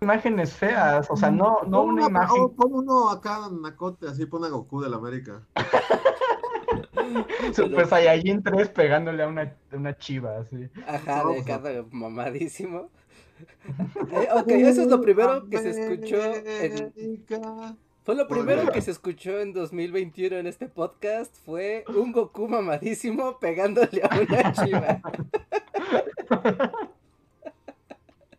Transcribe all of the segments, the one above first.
Imágenes feas, o sea, no, no una imagen. Pon uno acá en Nacote, así pone a Goku del América. Super Saiyajin 3 pegándole a una, una chiva, así. Ajá, de cada mamadísimo. Eh, ok, eso es lo primero que se escuchó en... Fue lo primero que se escuchó en 2021 en este podcast, fue un Goku mamadísimo pegándole a una chiva.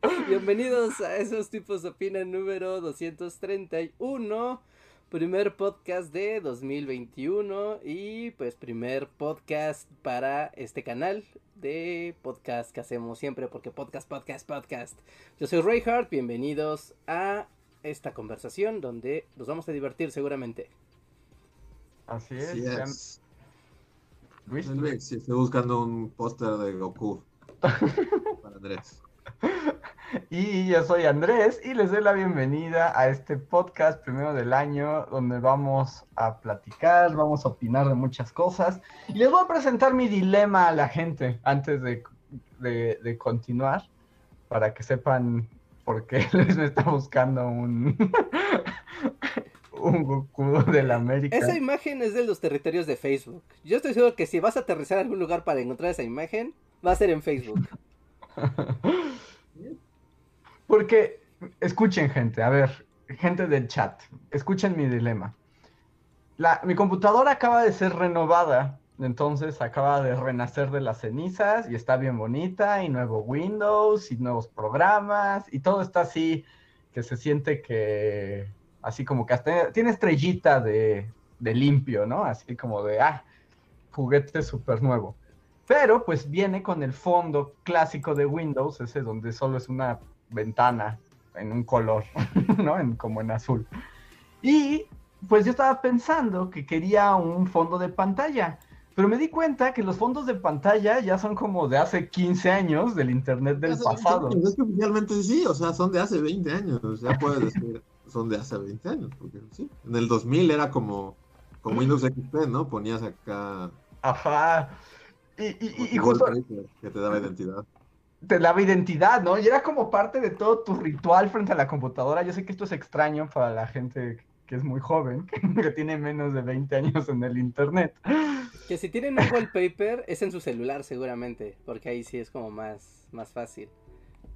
Bienvenidos a esos tipos de opinan número 231, primer podcast de 2021 y pues primer podcast para este canal de podcast que hacemos siempre porque podcast, podcast, podcast. Yo soy Reinhardt, bienvenidos a esta conversación donde nos vamos a divertir seguramente. Así es. Luis, estoy buscando un póster de Goku para Andrés. Y yo soy Andrés y les doy la bienvenida a este podcast primero del año donde vamos a platicar, vamos a opinar de muchas cosas y les voy a presentar mi dilema a la gente antes de, de, continuar para que sepan por qué Luis me está buscando un, un Goku de la América. Esa imagen es de los territorios de Facebook. Yo estoy seguro que si vas a aterrizar a algún lugar para encontrar esa imagen, va a ser en Facebook. Porque, escuchen gente, a ver, gente del chat, escuchen mi dilema. Mi computadora acaba de ser renovada, entonces acaba de renacer de las cenizas y está bien bonita y nuevo Windows y nuevos programas y todo está así que se siente que, así como que hasta tiene estrellita de, de limpio, ¿no? Así como de, ah, juguete súper nuevo. Pero pues viene con el fondo clásico de Windows, ese donde solo es una ventana en un color, ¿no? En, como en azul. Y pues yo estaba pensando que quería un fondo de pantalla, pero me di cuenta que los fondos de pantalla ya son como de hace 15 años del internet del pasado. Es que oficialmente sí, o sea, son de hace 20 años, ya puedes decir, son de hace 20 años, porque sí, en el 2000 era como, como Windows XP, ¿no? Ponías acá... Ajá. Y, y, y justo... Que te daba identidad te daba identidad, ¿no? Y era como parte de todo tu ritual frente a la computadora. Yo sé que esto es extraño para la gente que es muy joven, que tiene menos de 20 años en el internet. Que si tienen un wallpaper es en su celular seguramente, porque ahí sí es como más, más fácil.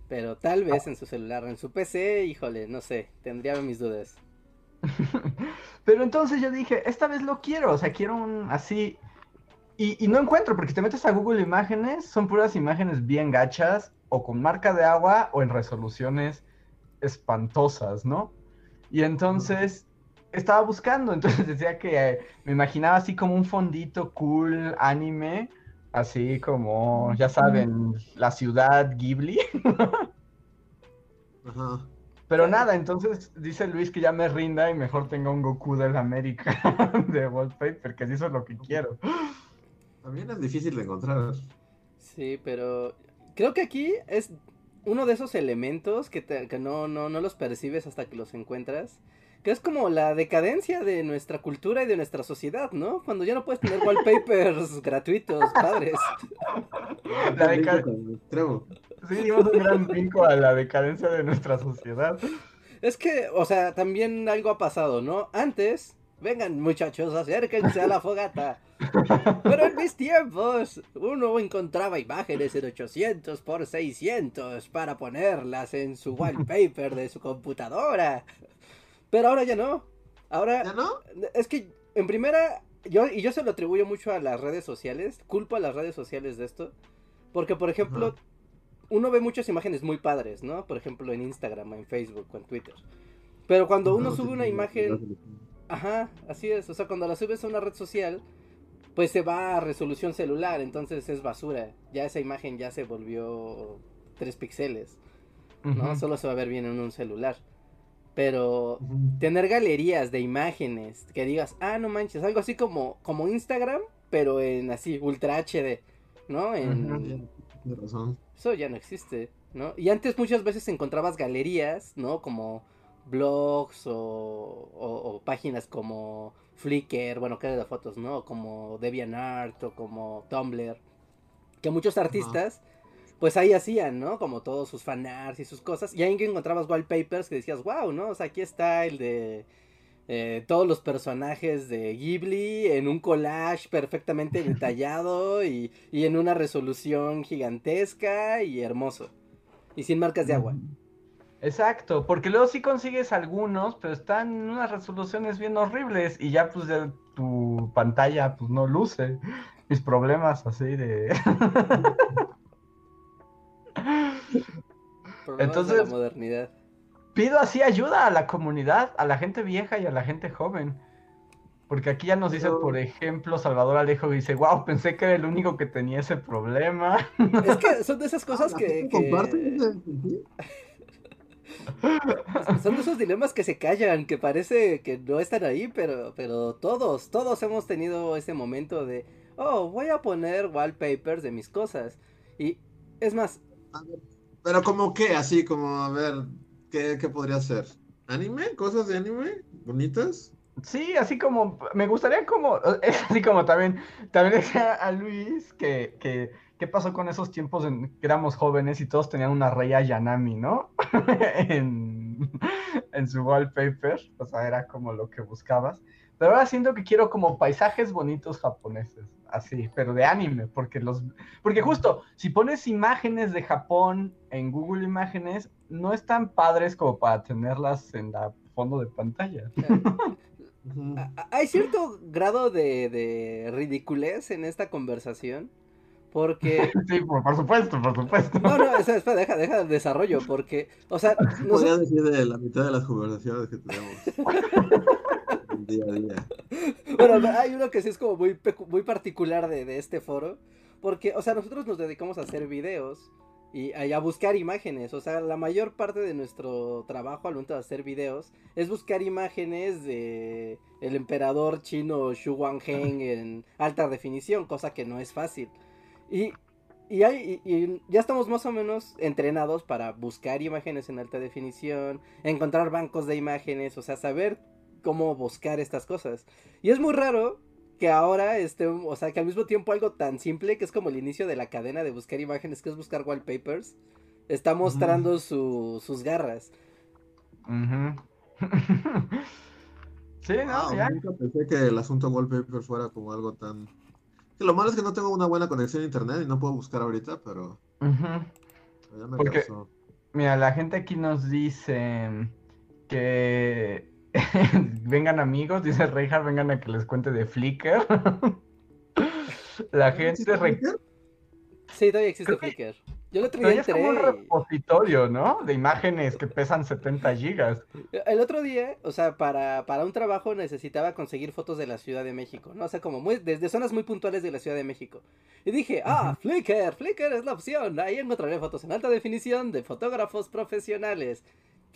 Pero tal vez en su celular, en su PC, híjole, no sé, tendría mis dudas. Pero entonces yo dije, esta vez lo quiero, o sea, quiero un así y, no encuentro, porque te metes a Google Imágenes, son puras imágenes bien gachas, o con marca de agua, o en resoluciones espantosas, ¿no? Y entonces estaba buscando, entonces decía que eh, me imaginaba así como un fondito cool, anime, así como, ya saben, la ciudad Ghibli. Ajá. Pero nada, entonces dice Luis que ya me rinda y mejor tenga un Goku de la América de wallpaper, que eso es lo que quiero. También es difícil de encontrar. Sí, pero creo que aquí es uno de esos elementos que, que no, no, no los percibes hasta que los encuentras. Que es como la decadencia de nuestra cultura y de nuestra sociedad, ¿no? Cuando ya no puedes tener wallpapers gratuitos, padres. La decadencia. Sí, dimos un gran brinco a la decadencia de nuestra sociedad. Es que, o sea, también algo ha pasado, ¿no? Antes, vengan muchachos, acérquense a la fogata. Pero en mis tiempos, uno encontraba imágenes en 800 por 600 para ponerlas en su wallpaper de su computadora. Pero ahora ya no. Ahora. ¿Ya no? Es que, en primera, yo, y yo se lo atribuyo mucho a las redes sociales. Culpo a las redes sociales de esto. Porque, por ejemplo, uno ve muchas imágenes muy padres, ¿no? Por ejemplo, en Instagram, en Facebook, o en Twitter. Pero cuando uno sube una imagen. Ajá, así es. O sea, cuando la subes a una red social pues se va a resolución celular, entonces es basura. Ya esa imagen ya se volvió 3 píxeles. ¿no? Solo se va a ver bien en un celular. Pero tener galerías de imágenes que digas, ah, no manches, algo así como, como Instagram, pero en así, Ultra HD, ¿no? En, razón. Eso ya no existe, ¿no? Y antes muchas veces encontrabas galerías, ¿no? Como blogs o, o- o páginas como Flickr, bueno, que de fotos, ¿no? Como DeviantArt o como Tumblr. Que muchos artistas, pues ahí hacían, ¿no? Como todos sus fanarts y sus cosas. Y ahí que encontrabas wallpapers que decías, wow, ¿no? O sea, aquí está el de eh, todos los personajes de Ghibli en un collage perfectamente detallado y, y en una resolución gigantesca y hermoso. Y sin marcas de agua. Exacto, porque luego sí consigues algunos, pero están en unas resoluciones bien horribles y ya pues ya tu pantalla pues no luce. Mis problemas así de... Problemas de Entonces- la modernidad. Pido así ayuda a la comunidad, a la gente vieja y a la gente joven. Porque aquí ya nos dice, Pero- por ejemplo, Salvador Alejo que dice, wow, pensé que era el único que tenía ese problema. Es que son de esas cosas Ah, ¿la que, que-? Son de esos dilemas que se callan, que parece que no están ahí, pero, pero todos, todos hemos tenido ese momento de, oh, voy a poner wallpapers de mis cosas. Y es más, A ver, Pero como qué, así como, a ver, ¿qué, qué podría ser? ¿Anime? ¿Cosas de anime? ¿Bonitas? Sí, así como, me gustaría como, es así como también, también decía a Luis que, que, ¿qué pasó con esos tiempos en que éramos jóvenes y todos tenían una Raya Yanami, ¿no? en, en su wallpaper, o sea, era como lo que buscabas. Pero ahora siento que quiero como paisajes bonitos japoneses, así, pero de anime, porque los, porque justo, si pones imágenes de Japón en Google Imágenes, no están padres como para tenerlas en la fondo de pantalla. Hay cierto grado de, de ridiculez en esta conversación, porque... Sí, por, por supuesto, por supuesto. No, no, espera, espera, deja, deja el desarrollo, porque, o sea, Podría nosotros- decir de la mitad de las conversaciones que tenemos día a día. Bueno, hay uno que sí es como muy, pecu- muy particular de, de este foro. Porque, o sea, nosotros nos dedicamos a hacer videos y a, y a buscar imágenes. O sea, la mayor parte de nuestro trabajo al momento de hacer videos es buscar imágenes de el emperador chino Xu Guangheng en alta definición, cosa que no es fácil. Y, y, hay, y- y ya estamos más o menos entrenados para buscar imágenes en alta definición, encontrar bancos de imágenes, o sea, saber cómo buscar estas cosas. Y es muy raro que ahora, este, o sea, que al mismo tiempo algo tan simple que es como el inicio de la cadena de buscar imágenes, que es buscar wallpapers, está mostrando su- sus garras. Sí, no, Wow, ya. nunca pensé que el asunto wallpaper fuera como algo tan... Que lo malo es que no tengo una buena conexión a internet y no puedo buscar ahorita, pero Ujú. ya me Porque- cansó. Mira, la gente aquí nos dice que vengan amigos, dice Reinhardt, vengan a que les cuente de Flickr. La gente ¿Existe re- Flickr? Sí, todavía existe Creo que- Flickr. Yo el otro día ya es como un entré. repositorio, ¿no? De imágenes que pesan 70 gigas. El otro día, o sea, para, para un trabajo necesitaba conseguir fotos de la Ciudad de México, ¿no? O sea, como muy, desde zonas muy puntuales de la Ciudad de México. Y dije, ah, Flickr, Flickr es la opción. Ahí encontraré fotos en alta definición de fotógrafos profesionales.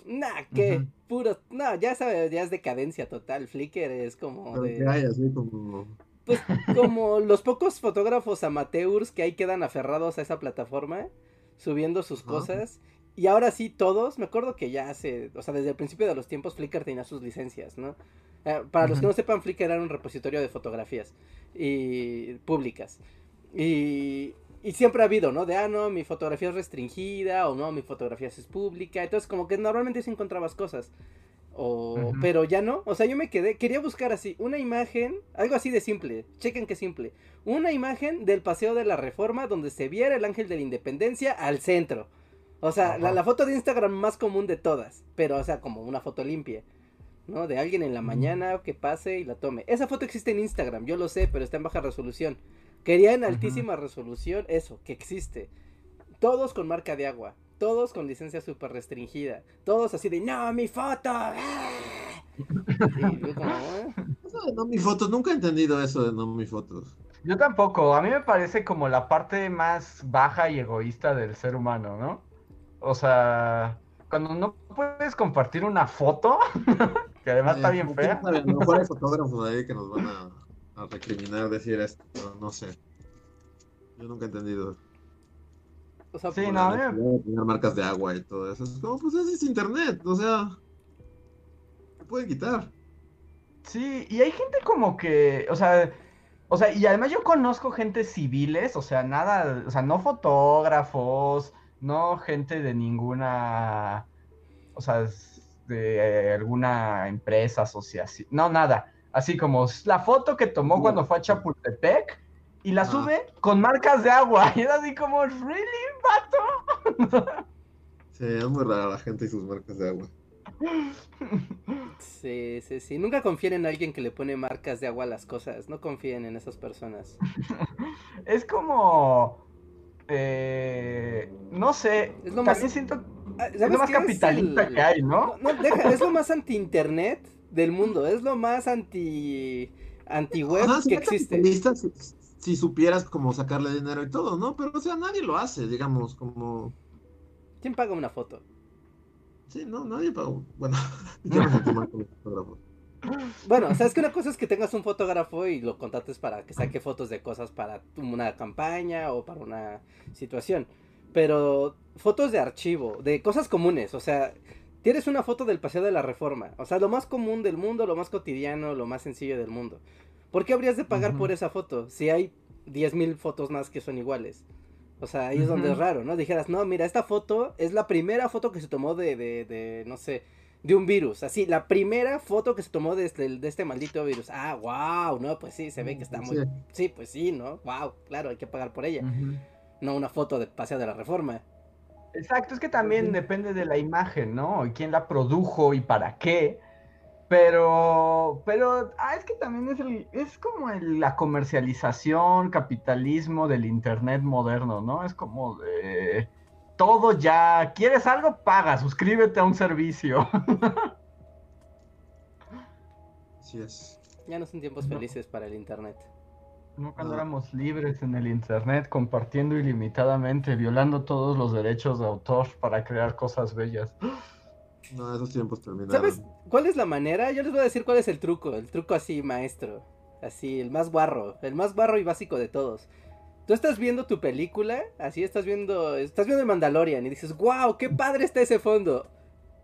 Nah, que Ujú. puro, no, ya sabes, ya es decadencia total. Flickr es como de, que hay así como... pues, como los pocos fotógrafos amateurs que ahí quedan aferrados a esa plataforma, subiendo sus cosas. Y ahora sí, todos, me acuerdo que ya hace, o sea, desde el principio de los tiempos Flickr tenía sus licencias, ¿no? Eh, para los que no sepan, Flickr era un repositorio de fotografías y públicas. Y, y siempre ha habido, ¿no? De, ah, no, mi fotografía es restringida o no, mi fotografía es pública. Entonces, como que normalmente sí encontrabas cosas. O. Pero ya no. O sea, yo me quedé. Quería buscar así una imagen. Algo así de simple. Chequen qué simple. Una imagen del Paseo de la Reforma donde se viera el ángel de la independencia al centro. O sea, la, foto de Instagram más común de todas. Pero, o sea, como una foto limpia. ¿No? De alguien en la mañana que pase y la tome. Esa foto existe en Instagram, yo lo sé, pero está en baja resolución. Quería en altísima resolución eso, que existe. Todos con marca de agua. Todos con licencia súper restringida. Todos así de, no, mi foto. ¡ah!". Y yo como, "Ah". Eso de no mi fotos, nunca he entendido eso de no mi fotos. Yo tampoco, a mí me parece como la parte más baja y egoísta del ser humano, ¿no? O sea, cuando no puedes compartir una foto, que además está bien fea. A lo mejor hay fotógrafos ahí que nos van a, a recriminar decir esto, no sé. Yo nunca he entendido. O sea, Sí, no, a me- marcas de agua y todo eso. Es como, pues ese es internet, o sea. Se puede quitar. Sí, y hay gente como que, o sea, o sea, y además yo conozco gente civiles, o sea, nada, o sea, no fotógrafos, no gente de ninguna, o sea, de alguna empresa, asociación, no, nada, así como la foto que tomó cuando fue a Chapultepec y la Ah. sube con marcas de agua, y era así como, ¿really, vato? Sí, es muy rara la gente y sus marcas de agua. Sí, sí, sí. Nunca confíen en alguien que le pone marcas de agua a las cosas. No confíen en esas personas. Es como, eh, no sé, Es lo más- siento Ah, Es ¿sabes lo más capitalista el- que hay, ¿no? No, no, deja, es lo más anti-internet del mundo. Es lo más anti... anti-web que existe. capitalista Si, supieras cómo sacarle dinero y todo, ¿no? Pero, o sea, nadie lo hace, digamos, como. ¿Quién paga una foto? Sí, no, nadie pagó. Bueno, yo me sentí mal con los fotógrafos. Bueno, o sea, es que una cosa es que tengas un fotógrafo y lo contrates para que saque fotos de cosas para una campaña o para una situación. Pero fotos de archivo, de cosas comunes, o sea, tienes una foto del Paseo de la Reforma, o sea, lo más común del mundo, lo más cotidiano, lo más sencillo del mundo. ¿Por qué habrías de pagar por esa foto si hay 10.000 fotos más que son iguales? O sea, ahí es donde es raro, ¿no? Dijeras, no, mira, esta foto es la primera foto que se tomó de, de, de no sé, de un virus. Así, la primera foto que se tomó de este, de este maldito virus. Ah, wow, no, pues sí, se ve que está muy... Sí. Sí, pues sí, ¿no? Wow, claro, hay que pagar por ella. No una foto de Paseo de la Reforma. Exacto, es que también depende de la imagen, ¿no? Y quién la produjo y para qué. Pero, pero, ah, es que también es el, es como el- la comercialización, capitalismo del internet moderno, ¿no? Es como de todo ya, ¿quieres algo? Paga, suscríbete a un servicio. Así es. Ya no son tiempos No. felices para el internet. No cuando éramos libres en el internet, compartiendo ilimitadamente, violando todos los derechos de autor para crear cosas bellas. No, esos tiempos terminaron. ¿Sabes cuál es la manera? Yo les voy a decir cuál es el truco. El truco así, maestro. Así, el más guarro. El más guarro y básico de todos. Tú estás viendo tu película, así estás viendo, estás viendo el Mandalorian y dices, wow, qué padre está ese fondo.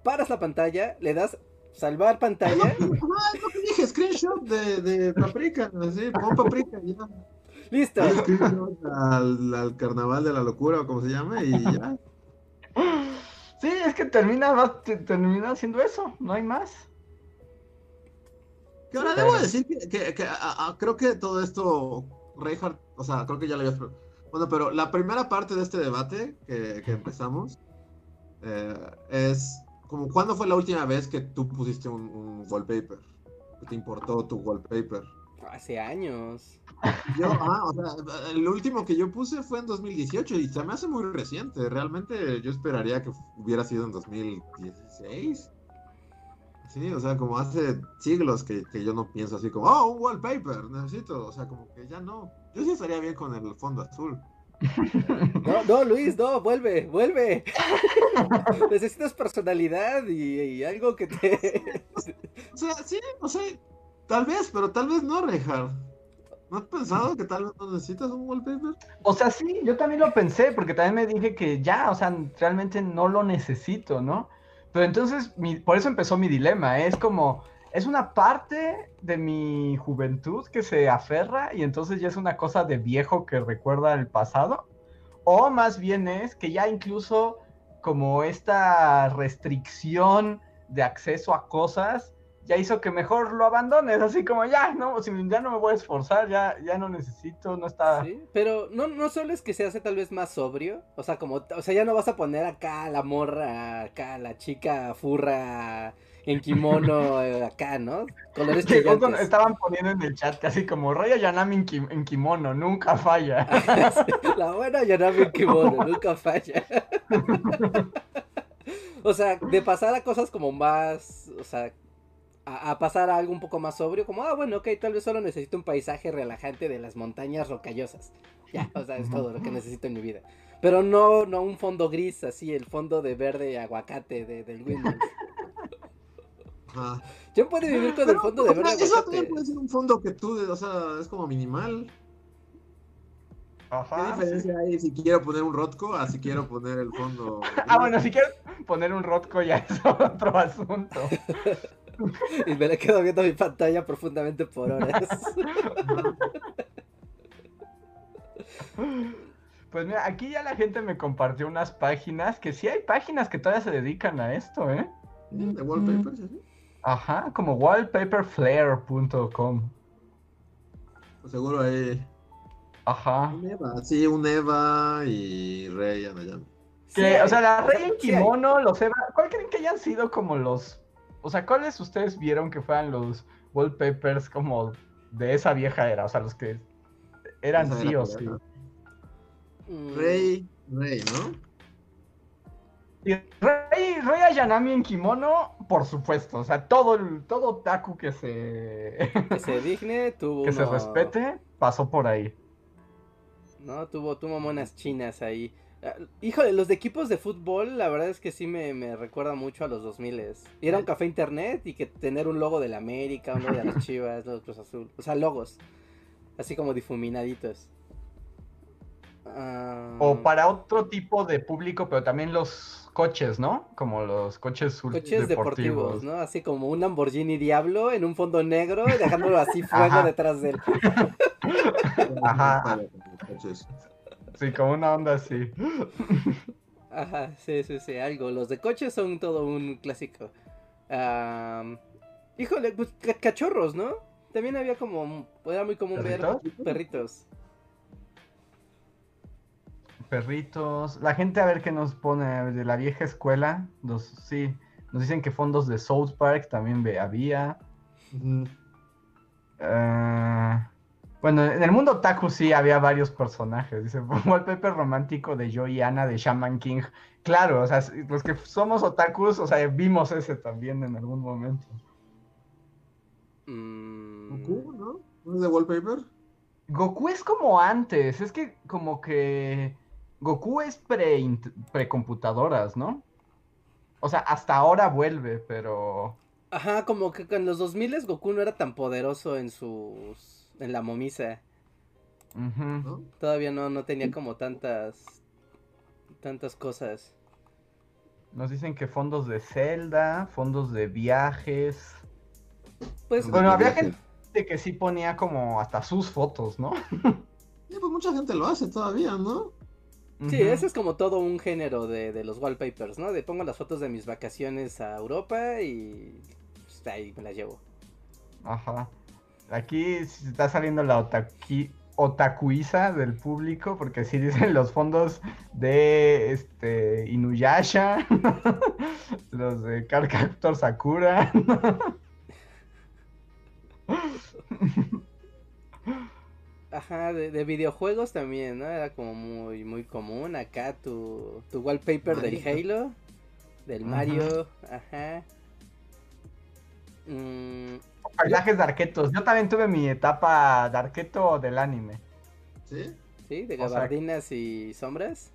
Paras la pantalla, le das salvar pantalla. Ah, es lo que dije, screenshot de, de Paprika, así, pon Paprika y ya. Listo. Screenshot al, al carnaval de la locura o como se llame y ya. Sí, es que termina, va- te- termina haciendo eso, no hay más. Que ahora Pero- debo decir que, que- que, a- a- creo que todo esto, Reinhardt, o sea, creo que ya lo habías... Bueno, pero la primera parte de este debate que, que empezamos eh, es como, ¿cuándo fue la última vez que tú pusiste un, un wallpaper? Que te importó tu wallpaper. Hace años. Yo, ah, o sea, el último que yo puse fue en 2018 y se me hace muy reciente. Realmente yo esperaría que hubiera sido en 2016. Sí, o sea, como hace siglos que, que yo no pienso así como, oh, un wallpaper, necesito. O sea, como que ya no. Yo sí estaría bien con el fondo azul. No, no, Luis, no, vuelve, vuelve. Necesitas personalidad y, y algo que te... O sea, sí, o sea, tal vez, pero tal vez no, Reinhardt. ¿No has pensado que tal vez no necesitas un wallpaper? O sea, sí, yo también lo pensé, porque también me dije que ya, o sea, realmente no lo necesito, ¿no? Pero entonces, mi- por eso empezó mi dilema, ¿eh? es como, es una parte de mi juventud que se aferra y entonces ya es una cosa de viejo que recuerda el pasado, o más bien es que ya incluso como esta restricción de acceso a cosas ya hizo que mejor lo abandones, así como ya, no, si ya no me voy a esforzar, ya, ya no necesito, no está... Sí, pero no, no solo es que se hace tal vez más sobrio, o sea, como, o sea, ya no vas a poner acá a la morra, acá a la chica furra en kimono, eh, acá, ¿no? Colores Que justo brillantes. estaban poniendo en el chat casi como Raya Yanami en, en kimono, nunca falla. La buena Yanami en kimono, nunca falla. o sea, de pasar a cosas como más, o sea, a, a pasar a algo un poco más sobrio, como, ah, bueno, ok, tal vez solo necesito un paisaje relajante de las montañas rocallosas. Ya, o sea, es todo lo que necesito en mi vida. Pero no, no un fondo gris, así, el fondo de verde aguacate de, del Windows. Ajá. ¿Quién puede vivir con el Pero, fondo de verde Eso también puede ser un fondo que tú, o sea, es como minimal. ¿Qué Ajá. sí. diferencia hay si quiero poner un Rotco a si quiero poner el fondo? Ah, bueno, si quieres poner un Rotco ya es otro asunto. Y me le quedo viendo mi pantalla profundamente por horas. Pues mira, aquí ya la gente me compartió unas páginas, que sí hay páginas que todavía se dedican a esto, ¿eh? De wallpapers, así. Ajá, como wallpaperflare.com. Pues seguro hay Ajá. un Eva, sí, un Eva y Rey Anayami. Que, o sea, la Rey en sí kimono, los Eva, ¿cuál creen que hayan sido como los, o sea, cuáles ustedes vieron que fueran los wallpapers como de esa vieja era? O sea, los que eran Esa sí era o sí. Mm, Rey, Rey, ¿no? Y Rey, Rey Ayanami en kimono, por supuesto, o sea, todo el, todo otaku que se, Que se digne, tuvo que se respete, pasó por ahí. No, tuvo, tuvo monas chinas ahí. Híjole, los de equipos de fútbol, la verdad es que sí me, me recuerda mucho a los 2000 Ir a un café internet y que tener un logo de la América, uno de las Chivas, los Cruz Azul. O sea, logos. Así como difuminaditos. Ah, O para otro tipo de público, pero también los coches, ¿no? Como los coches, Coches deportivos, deportivos. ¿no? Así como un Lamborghini Diablo en un fondo negro, y dejándolo así fuego Ajá. detrás de él. Ajá. Sí, como una onda así. Ajá, sí, sí, sí, algo. Los de coches son todo un clásico. Am, híjole, pues ca- cachorros, ¿no? También había como, era muy común ¿Perritos? ver perritos. Perritos. La gente a ver qué nos pone de la vieja escuela. Los, sí, nos dicen que fondos de South Park también había. Ah, bueno, en el mundo otaku sí había varios personajes. Dice, wallpaper romántico de Joe y Anna de Shaman King. Claro, o sea, los que somos otakus, o sea, vimos ese también en algún momento. Mm, Goku, ¿no? ¿No es de wallpaper? Goku es como antes, es que como que Goku es pre precomputadoras, ¿no? O sea, hasta ahora vuelve, pero Ajá, como que en los 2000 Goku no era tan poderoso en sus... en la momisa. Todavía no, no tenía como tantas... tantas cosas. nos dicen que fondos de Zelda, fondos de viajes. Pues, Bueno, había gente que sí ponía como hasta sus fotos, ¿no? Sí, pues mucha gente lo hace todavía, ¿no? Sí, ese es como todo un género de, de los wallpapers, ¿no? De pongo las fotos de mis vacaciones a Europa y pues, ahí me las llevo. Ajá. Aquí está saliendo la otakuiza del público, porque sí dicen los fondos de este Inuyasha, los de Cardcaptor Sakura. Ajá, de, de videojuegos también, ¿no? Era como muy, muy común acá tu, tu wallpaper del. Halo, del Ajá. Mario, ajá. Mm, Paisajes de arquetos. Yo también tuve mi etapa de arqueto del anime. ¿Sí? sí, de O sea- gabardinas y sombras.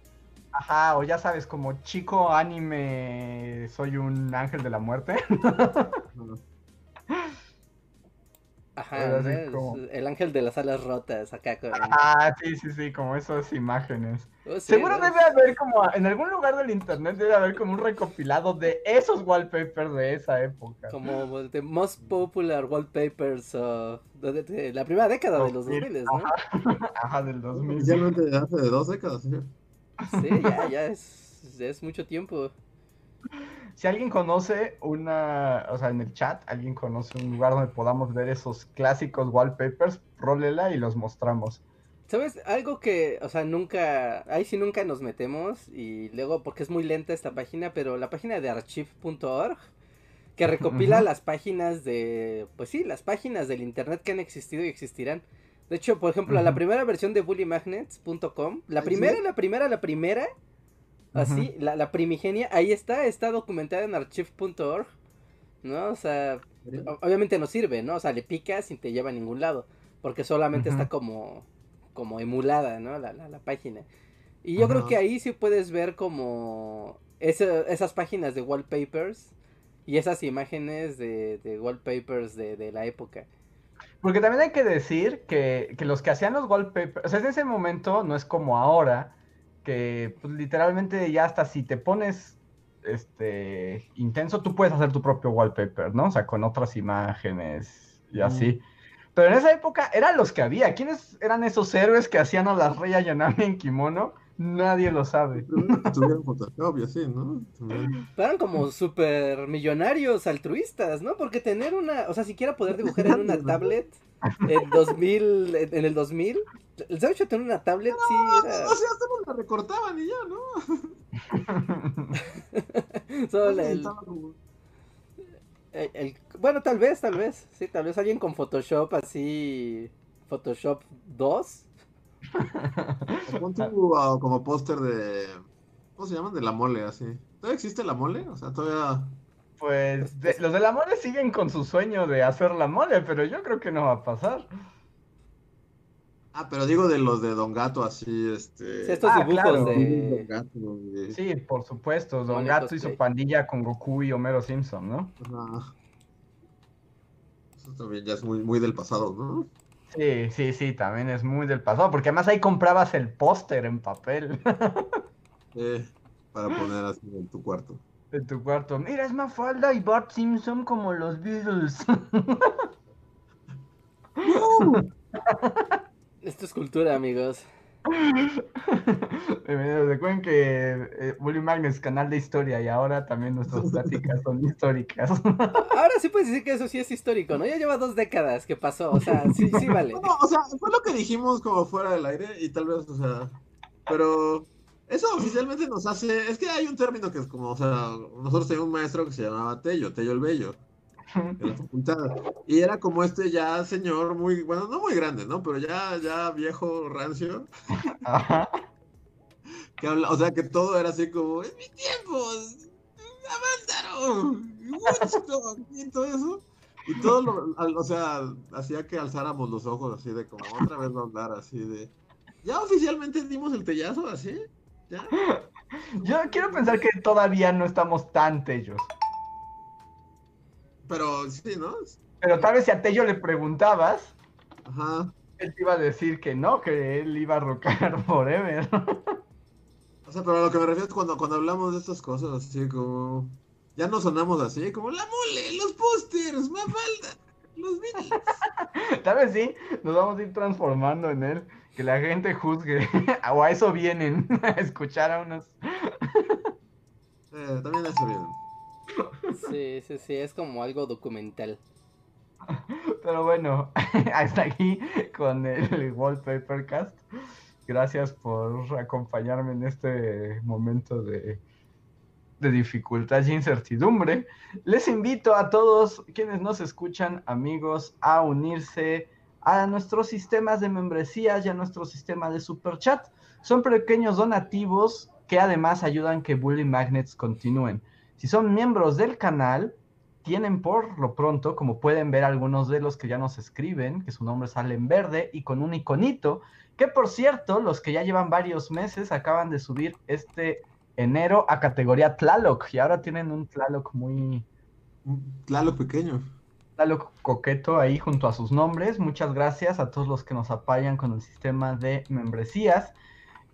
Ajá, o ya sabes, como chico anime, soy un ángel de la muerte. No. Ajá, ¿no? Como- el ángel de las alas rotas acá con... Ah, sí, sí, sí, como esas imágenes. Oh, sí, Seguro ¿no? debe haber como, en algún lugar del internet debe haber como un recopilado de esos wallpapers de esa época. Como the most popular wallpapers of- de, de- de la primera década de los 2000, ¿no? Ajá, del 2000. Oficialmente hace de dos décadas, sí. Sí, ya, ya es, ya es mucho tiempo. Si alguien conoce una, o sea, en el chat, alguien conoce un lugar donde podamos ver esos clásicos wallpapers, rólela y los mostramos. ¿Sabes? Algo que, o sea, nunca, ahí sí nunca nos metemos y luego porque es muy lenta esta página, pero la página de archive.org que recopila las páginas de, pues sí, las páginas del internet que han existido y existirán. De hecho, por ejemplo, la primera versión de bullymagnets.com, la ¿Ah, primera, sí? la primera, la primera, así, la, la primigenia, ahí está, está documentada en archive.org, ¿no? O sea, obviamente no sirve, ¿no? O sea, le picas y te lleva a ningún lado, porque solamente está como, como emulada, ¿no? La, la, la página. Y yo creo que ahí sí puedes ver como ese- esas páginas de wallpapers y esas imágenes de, de wallpapers de, de la época. Porque también hay que decir que, que los que hacían los wallpapers, o sea, en ese momento no es como ahora, que pues, literalmente ya hasta si te pones este intenso, tú puedes hacer tu propio wallpaper, ¿no? O sea, con otras imágenes y así. Pero en esa época eran los que había. ¿Quiénes eran esos héroes que hacían a la Rey Ayanami en kimono? Nadie lo sabe. Tuvieron Photoshop y así, ¿no? Eran como super millonarios altruistas, ¿no? Porque tener una, o sea, siquiera poder dibujar en una tablet en 2000, en en el 2000, el de tener una tablet sí era O sea, solo la recortaban y ya, ¿no? solo el- el- el- bueno, tal vez, tal vez, sí, tal vez alguien con Photoshop así, Photoshop 2, o pon ah, como póster de. ¿Cómo se llaman? De la mole, así. ¿Todavía existe la mole? O sea, todavía. Pues de- los de la mole siguen con su sueño de hacer la mole, pero yo creo que no va a pasar. Ah, pero digo de los de Don Gato, así, este. Sí, estos Ah, dibujos claro. Don de... Gato, de- Sí, por supuesto. Don Gato y su pandilla con Goku y Homero Simpson, ¿no? Ajá. Eso también ya es muy, muy del pasado, ¿no? Sí, sí, sí, también es muy del pasado, porque además ahí comprabas el póster en papel Eh, para poner así en tu cuarto. En tu cuarto. Mira, es Mafalda y Bart Simpson como los Beatles. Esto es cultura, amigos. Bienvenidos. Recuerden que eh, Bully Magnus es canal de historia y ahora también nuestras pláticas son históricas. Ahora sí puedes decir que eso sí es histórico, ¿no? Ya lleva dos décadas que pasó, o sea, sí, sí vale. No, o sea, fue lo que dijimos como fuera del aire y tal vez, o sea, pero eso oficialmente nos hace, es que hay un término que es como, o sea, nosotros teníamos un maestro que se llamaba Tello, Tello el Bello, en la facultad, y era como este ya señor muy, bueno, no muy grande, ¿no? Pero ya, ya viejo rancio, Ajá. que habla, o sea, que todo era así como, en mi tiempo, Avándaro, Woodstock, y todo eso. Y todo lo, al- o sea, hacía que alzáramos los ojos así de como otra vez va a hablar así de. Ya oficialmente dimos el tellazo así. Ya. Yo quiero pensar que todavía no estamos tan tellos. Pero sí, ¿no? Pero tal vez si a Tello le preguntabas, Ajá. él te iba a decir que no, que él iba a rocar forever. O sea, pero a lo que me refiero es cuando, cuando hablamos de estas cosas, así como. Ya no sonamos así, como la mole, los pósters, Mafalda, los Beatles. Tal vez sí, nos vamos a ir transformando en él. Que la gente juzgue. o a eso vienen, a escuchar a unos. Eh, también eso bien. Sí, sí, sí, es como algo documental. Pero bueno, hasta aquí con el Wallpaper Cast. Gracias por acompañarme en este momento de, de dificultad y incertidumbre. Les invito a todos quienes nos escuchan, amigos, a unirse a nuestros sistemas de membresías y a nuestro sistema de super chat. Son pequeños donativos que además ayudan que Bully Magnets continúen. Si son miembros del canal, tienen por lo pronto, como pueden ver algunos de los que ya nos escriben, que su nombre sale en verde y con un iconito, que por cierto, los que ya llevan varios meses acaban de subir este enero a categoría Tlaloc y ahora tienen un Tlaloc muy Claro, pequeño. Tlaloc coqueto ahí junto a sus nombres. Muchas gracias a todos los que nos apoyan con el sistema de membresías.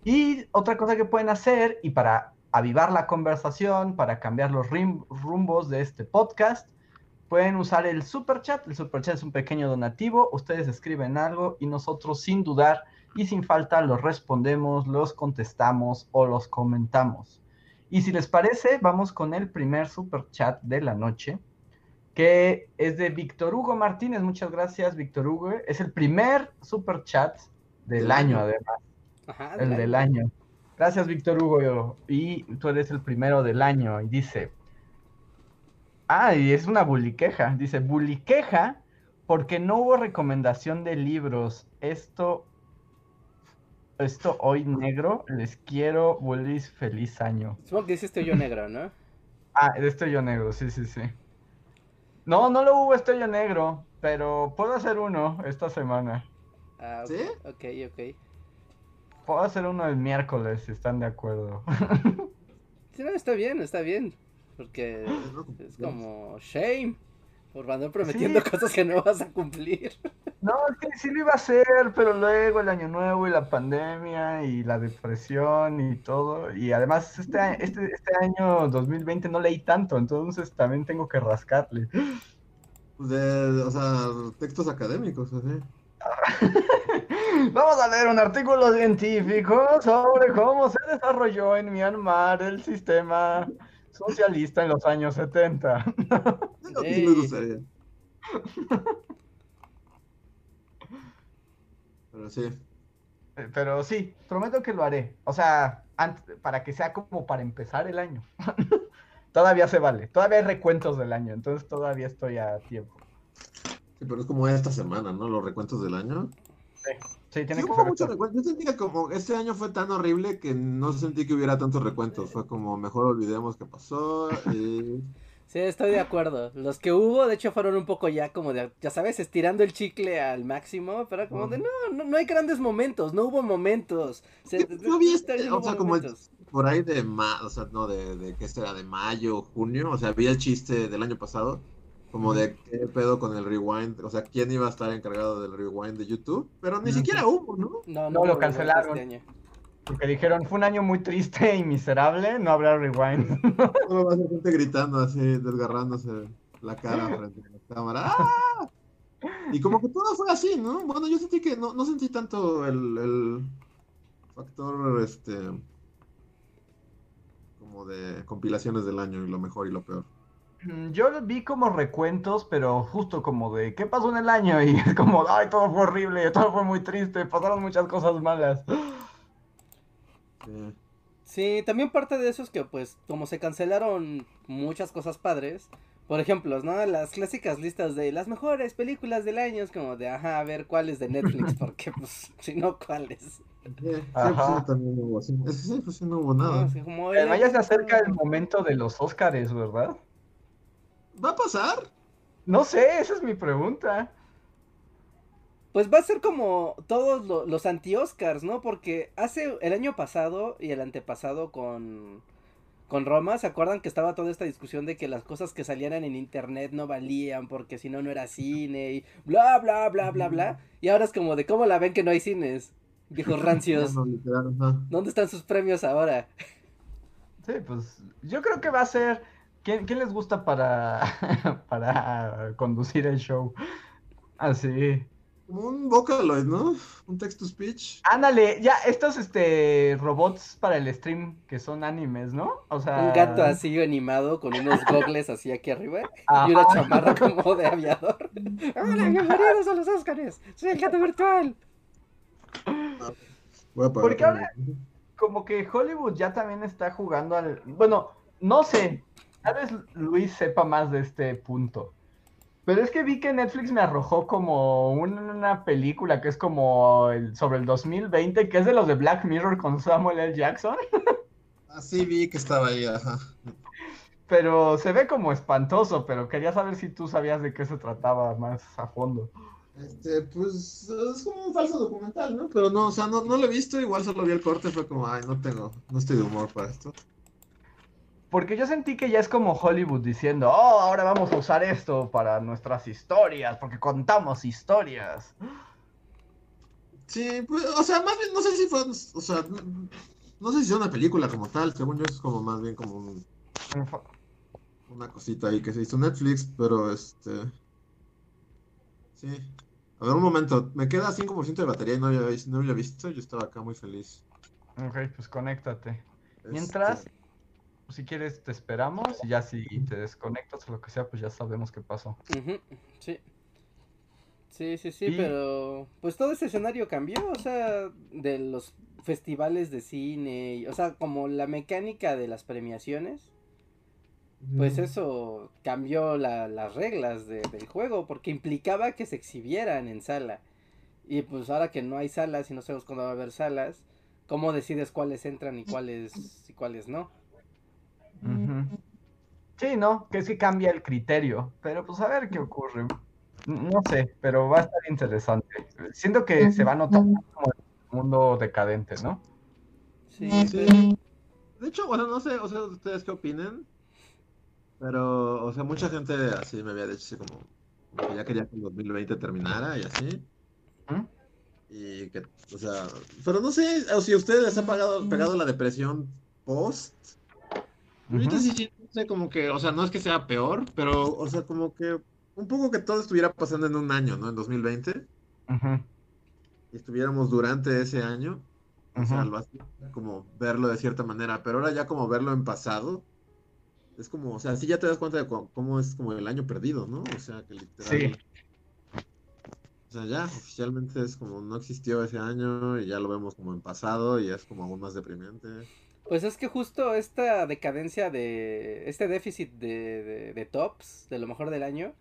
Y otra cosa que pueden hacer, y para avivar la conversación, para cambiar los rumbos de este podcast, pueden usar el super chat. El super chat es un pequeño donativo. Ustedes escriben algo y nosotros sin dudar y sin falta los respondemos, los contestamos o los comentamos. Y si les parece, vamos con el primer super chat de la noche, que es de Víctor Hugo Martínez. Muchas gracias, Víctor Hugo. Es el primer super chat del año, además, Ajá, el del año. Gracias, Víctor Hugo. Y tú eres el primero del año. Y dice, ah, y es una buliqueja. Dice, buliqueja porque no hubo recomendación de libros. Esto, esto hoy negro. Les quiero, feliz año. Supongo que dice este yo negro, ¿no? Ah, de Estrello Negro, sí, sí, sí. No, no lo hubo Estrello Negro, pero puedo hacer uno esta semana. Ah, ¿Sí? ok, ok. Puedo hacer uno el miércoles, si están de acuerdo. Sí, no, está bien, está bien. Porque es como shame por andar prometiendo Sí. cosas que no vas a cumplir. No, es que sí lo iba a hacer, pero luego el año nuevo y la pandemia y la depresión y todo. Y además este, a- este, este año 2020 no leí tanto, entonces también tengo que rascarle. Pues de, o sea, textos académicos, así. Vamos a leer un artículo científico sobre cómo se desarrolló en Myanmar el sistema socialista en los años 70. Es lo que sí Ey. me gustaría. Pero sí. Eh, Pero sí, prometo que lo haré. O sea, ant- para que sea como para empezar el año. Todavía se vale. Todavía hay recuentos del año, entonces todavía estoy a tiempo. Sí, pero es como esta semana, ¿no? Los recuentos del año. Sí, tiene Sí, que hubo muchos recuentos. Yo sentí que como este año fue tan horrible que no sentí que hubiera tantos recuentos. Fue como mejor olvidemos qué pasó. Y... Sí, estoy de acuerdo. Los que hubo, de hecho, fueron un poco ya como de, ya sabes, estirando el chicle al máximo, pero como de, no, no, no hay grandes momentos, no hubo momentos. Yo vi este no o sea, como el- por ahí de ma o sea, no, de, de qué será, de mayo, junio, o sea, vi el chiste del año pasado, como de qué pedo con el rewind, o sea, quién iba a estar encargado del rewind de YouTube, pero ni siquiera hubo, ¿no? No, No, lo cancelaron. este año. Porque dijeron, fue un año muy triste y miserable, no habrá rewind. Solo va a ser gente gritando así, desgarrándose la cara frente a la cámara. ¡Ah! Y como que todo fue así, ¿no? Bueno, yo sentí que no, no sentí tanto el, el factor, este, como de compilaciones del año y lo mejor y lo peor. Mm, Yo vi como recuentos, pero justo como de, ¿qué pasó en el año? Y es como, ay, todo fue horrible, todo fue muy triste, pasaron muchas cosas malas. Sí. Sí, también parte de eso es que, pues, como se cancelaron muchas cosas padres, por ejemplo, ¿no? Las clásicas listas de las mejores películas del año, es como de, ajá, a ver cuáles de Netflix, porque, pues, si no, cuáles. Sí, sí, Ajá. pues, sí, también hubo que sí, pues sí, no hubo No, nada. como Además ya se acerca el momento de los Óscares, ¿verdad? ¿Va a pasar? No sé, esa es mi pregunta. Pues va a ser como todos lo- los anti-Oscars, ¿no? Porque hace el año pasado y el antepasado con, con Roma, ¿se acuerdan que estaba toda esta discusión de que las cosas que salieran en internet no valían porque si no, no era cine y bla, bla, bla, bla, bla? Y ahora es como de cómo la ven que no hay cines, viejos rancios. ¿Dónde están sus premios ahora? Sí, pues yo creo que va a ser. ¿Quién, quién les gusta para, para conducir el show? Así. Como un Vocaloid, ¿no? Un text-to-speech. Ándale, ya, estos este robots para el stream que son animes, ¿no? O sea. Un gato así animado con unos gogles así aquí arriba Ajá. y una chamarra como de aviador. Hola, bienvenidos a los Oscars. Soy el gato virtual. Voy a apagar Porque ahora- Como que Hollywood ya también está jugando al. Bueno, no sé. Tal vez Luis sepa más de este punto. Pero es que vi que Netflix me arrojó como una película que es como el, sobre el 2020, que es de los de Black Mirror con Samuel L. Jackson. Así vi que estaba ahí, ajá. Pero se ve como espantoso, pero quería saber si tú sabías de qué se trataba más a fondo. Este, pues es como un falso documental, ¿no? Pero no, o sea, no, no lo he visto, igual solo vi el corte, fue como, ay, no tengo, no estoy de humor para esto. Porque yo sentí que ya es como Hollywood diciendo, oh, ahora vamos a usar esto para nuestras historias, porque contamos historias. Sí, pues, o sea, más bien, no sé si fue, o sea, no, no sé si es una película como tal, según yo es como más bien como un- una cosita ahí que se hizo Netflix, pero este, sí. A ver, un momento, me queda 5% de batería y no había, no había visto, yo estaba acá muy feliz. Ok, pues conéctate. Este, Mientras, si quieres, te esperamos y ya si te desconectas o lo que sea, pues ya sabemos qué pasó. Sí. Sí, sí, sí, Y- pero pues todo ese escenario cambió, o sea, de los festivales de cine, y- o sea, como la mecánica de las premiaciones, pues mm, eso cambió la- las reglas de- del juego, porque implicaba que se exhibieran en sala. Y pues ahora que no hay salas y no sabemos cuándo va a haber salas, ¿cómo decides cuáles entran y cuáles y cuáles no? Sí, ¿no? Que es que cambia el criterio, pero pues a ver qué ocurre. No sé, pero va a estar interesante. Siento que se va a notar como mundo decadente, ¿no? Sí, Sí. De hecho, bueno, no sé, o sea, ustedes qué opinen, pero, o sea, mucha gente así me había dicho así como, como que ya quería que el 2020 terminara y así, ¿Mm? y que, o sea, pero no sé, o si a ustedes les ha pagado, pegado la depresión post, ahorita Ujú. sí siento, no sé, como que, o sea, no es que sea peor, pero, o sea, como que un poco que todo estuviera pasando en un año, ¿no? En 2020, Ujú, y estuviéramos durante ese año, o sea, algo así, como verlo de cierta manera, pero ahora ya como verlo en pasado, es como, o sea, sí ya te das cuenta de cómo es como el año perdido, ¿no? O sea, que literal. Sí. O sea, ya oficialmente es como no existió ese año y ya lo vemos como en pasado y es como aún más deprimente. Pues es que justo esta decadencia de. Este déficit de, de, de tops, de lo mejor del año,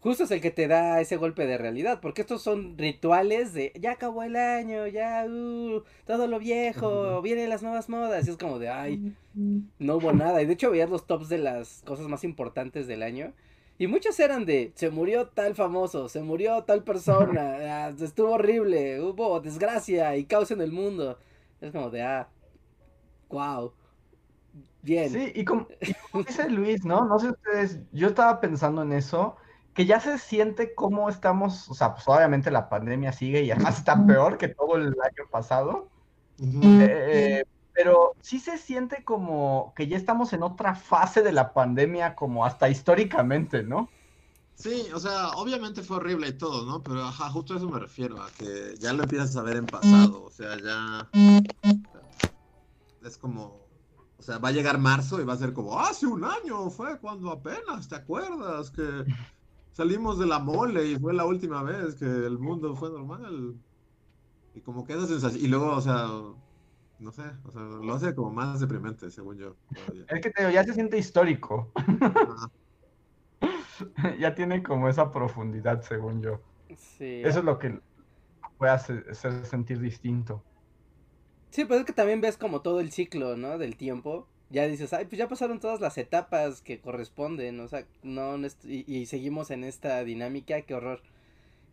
justo es el que te da ese golpe de realidad. Porque estos son rituales de. Ya acabó el año, ya. Uh, todo lo viejo, vienen las nuevas modas. Y es como de. Ay, no hubo nada. Y de hecho veías los tops de las cosas más importantes del año. Y muchos eran de, se murió tal famoso, se murió tal persona, ah, estuvo horrible, hubo desgracia y caos en el mundo. Es como de, ah, wow. Bien. Sí, y como, y como dice Luis, ¿no? No sé ustedes, yo estaba pensando en eso, que ya se siente cómo estamos, o sea, pues obviamente la pandemia sigue y además está peor que todo el año pasado, eh, pero sí se siente como que ya estamos en otra fase de la pandemia, como hasta históricamente, ¿no? Sí, o sea, obviamente fue horrible y todo, ¿no? Pero ajá, justo a eso me refiero, a que ya lo empiezas a ver en pasado, o sea, ya es como, o sea, va a llegar marzo y va a ser como, hace un año fue cuando apenas, ¿te acuerdas? Que salimos de la mole y fue la última vez que el mundo fue normal. Y como que esa sensación, y luego, o sea, no sé, o sea, lo hace como más deprimente, según yo. todavía. Es que te digo, ya se siente histórico, ya tiene como esa profundidad, según yo. Sí. Eso es lo que puede hacer, hacer sentir distinto. Sí, pues es que también ves como todo el ciclo, ¿no? Del tiempo. Ya dices, ay, pues ya pasaron todas las etapas que corresponden, o sea, no, no y, y seguimos en esta dinámica, qué horror.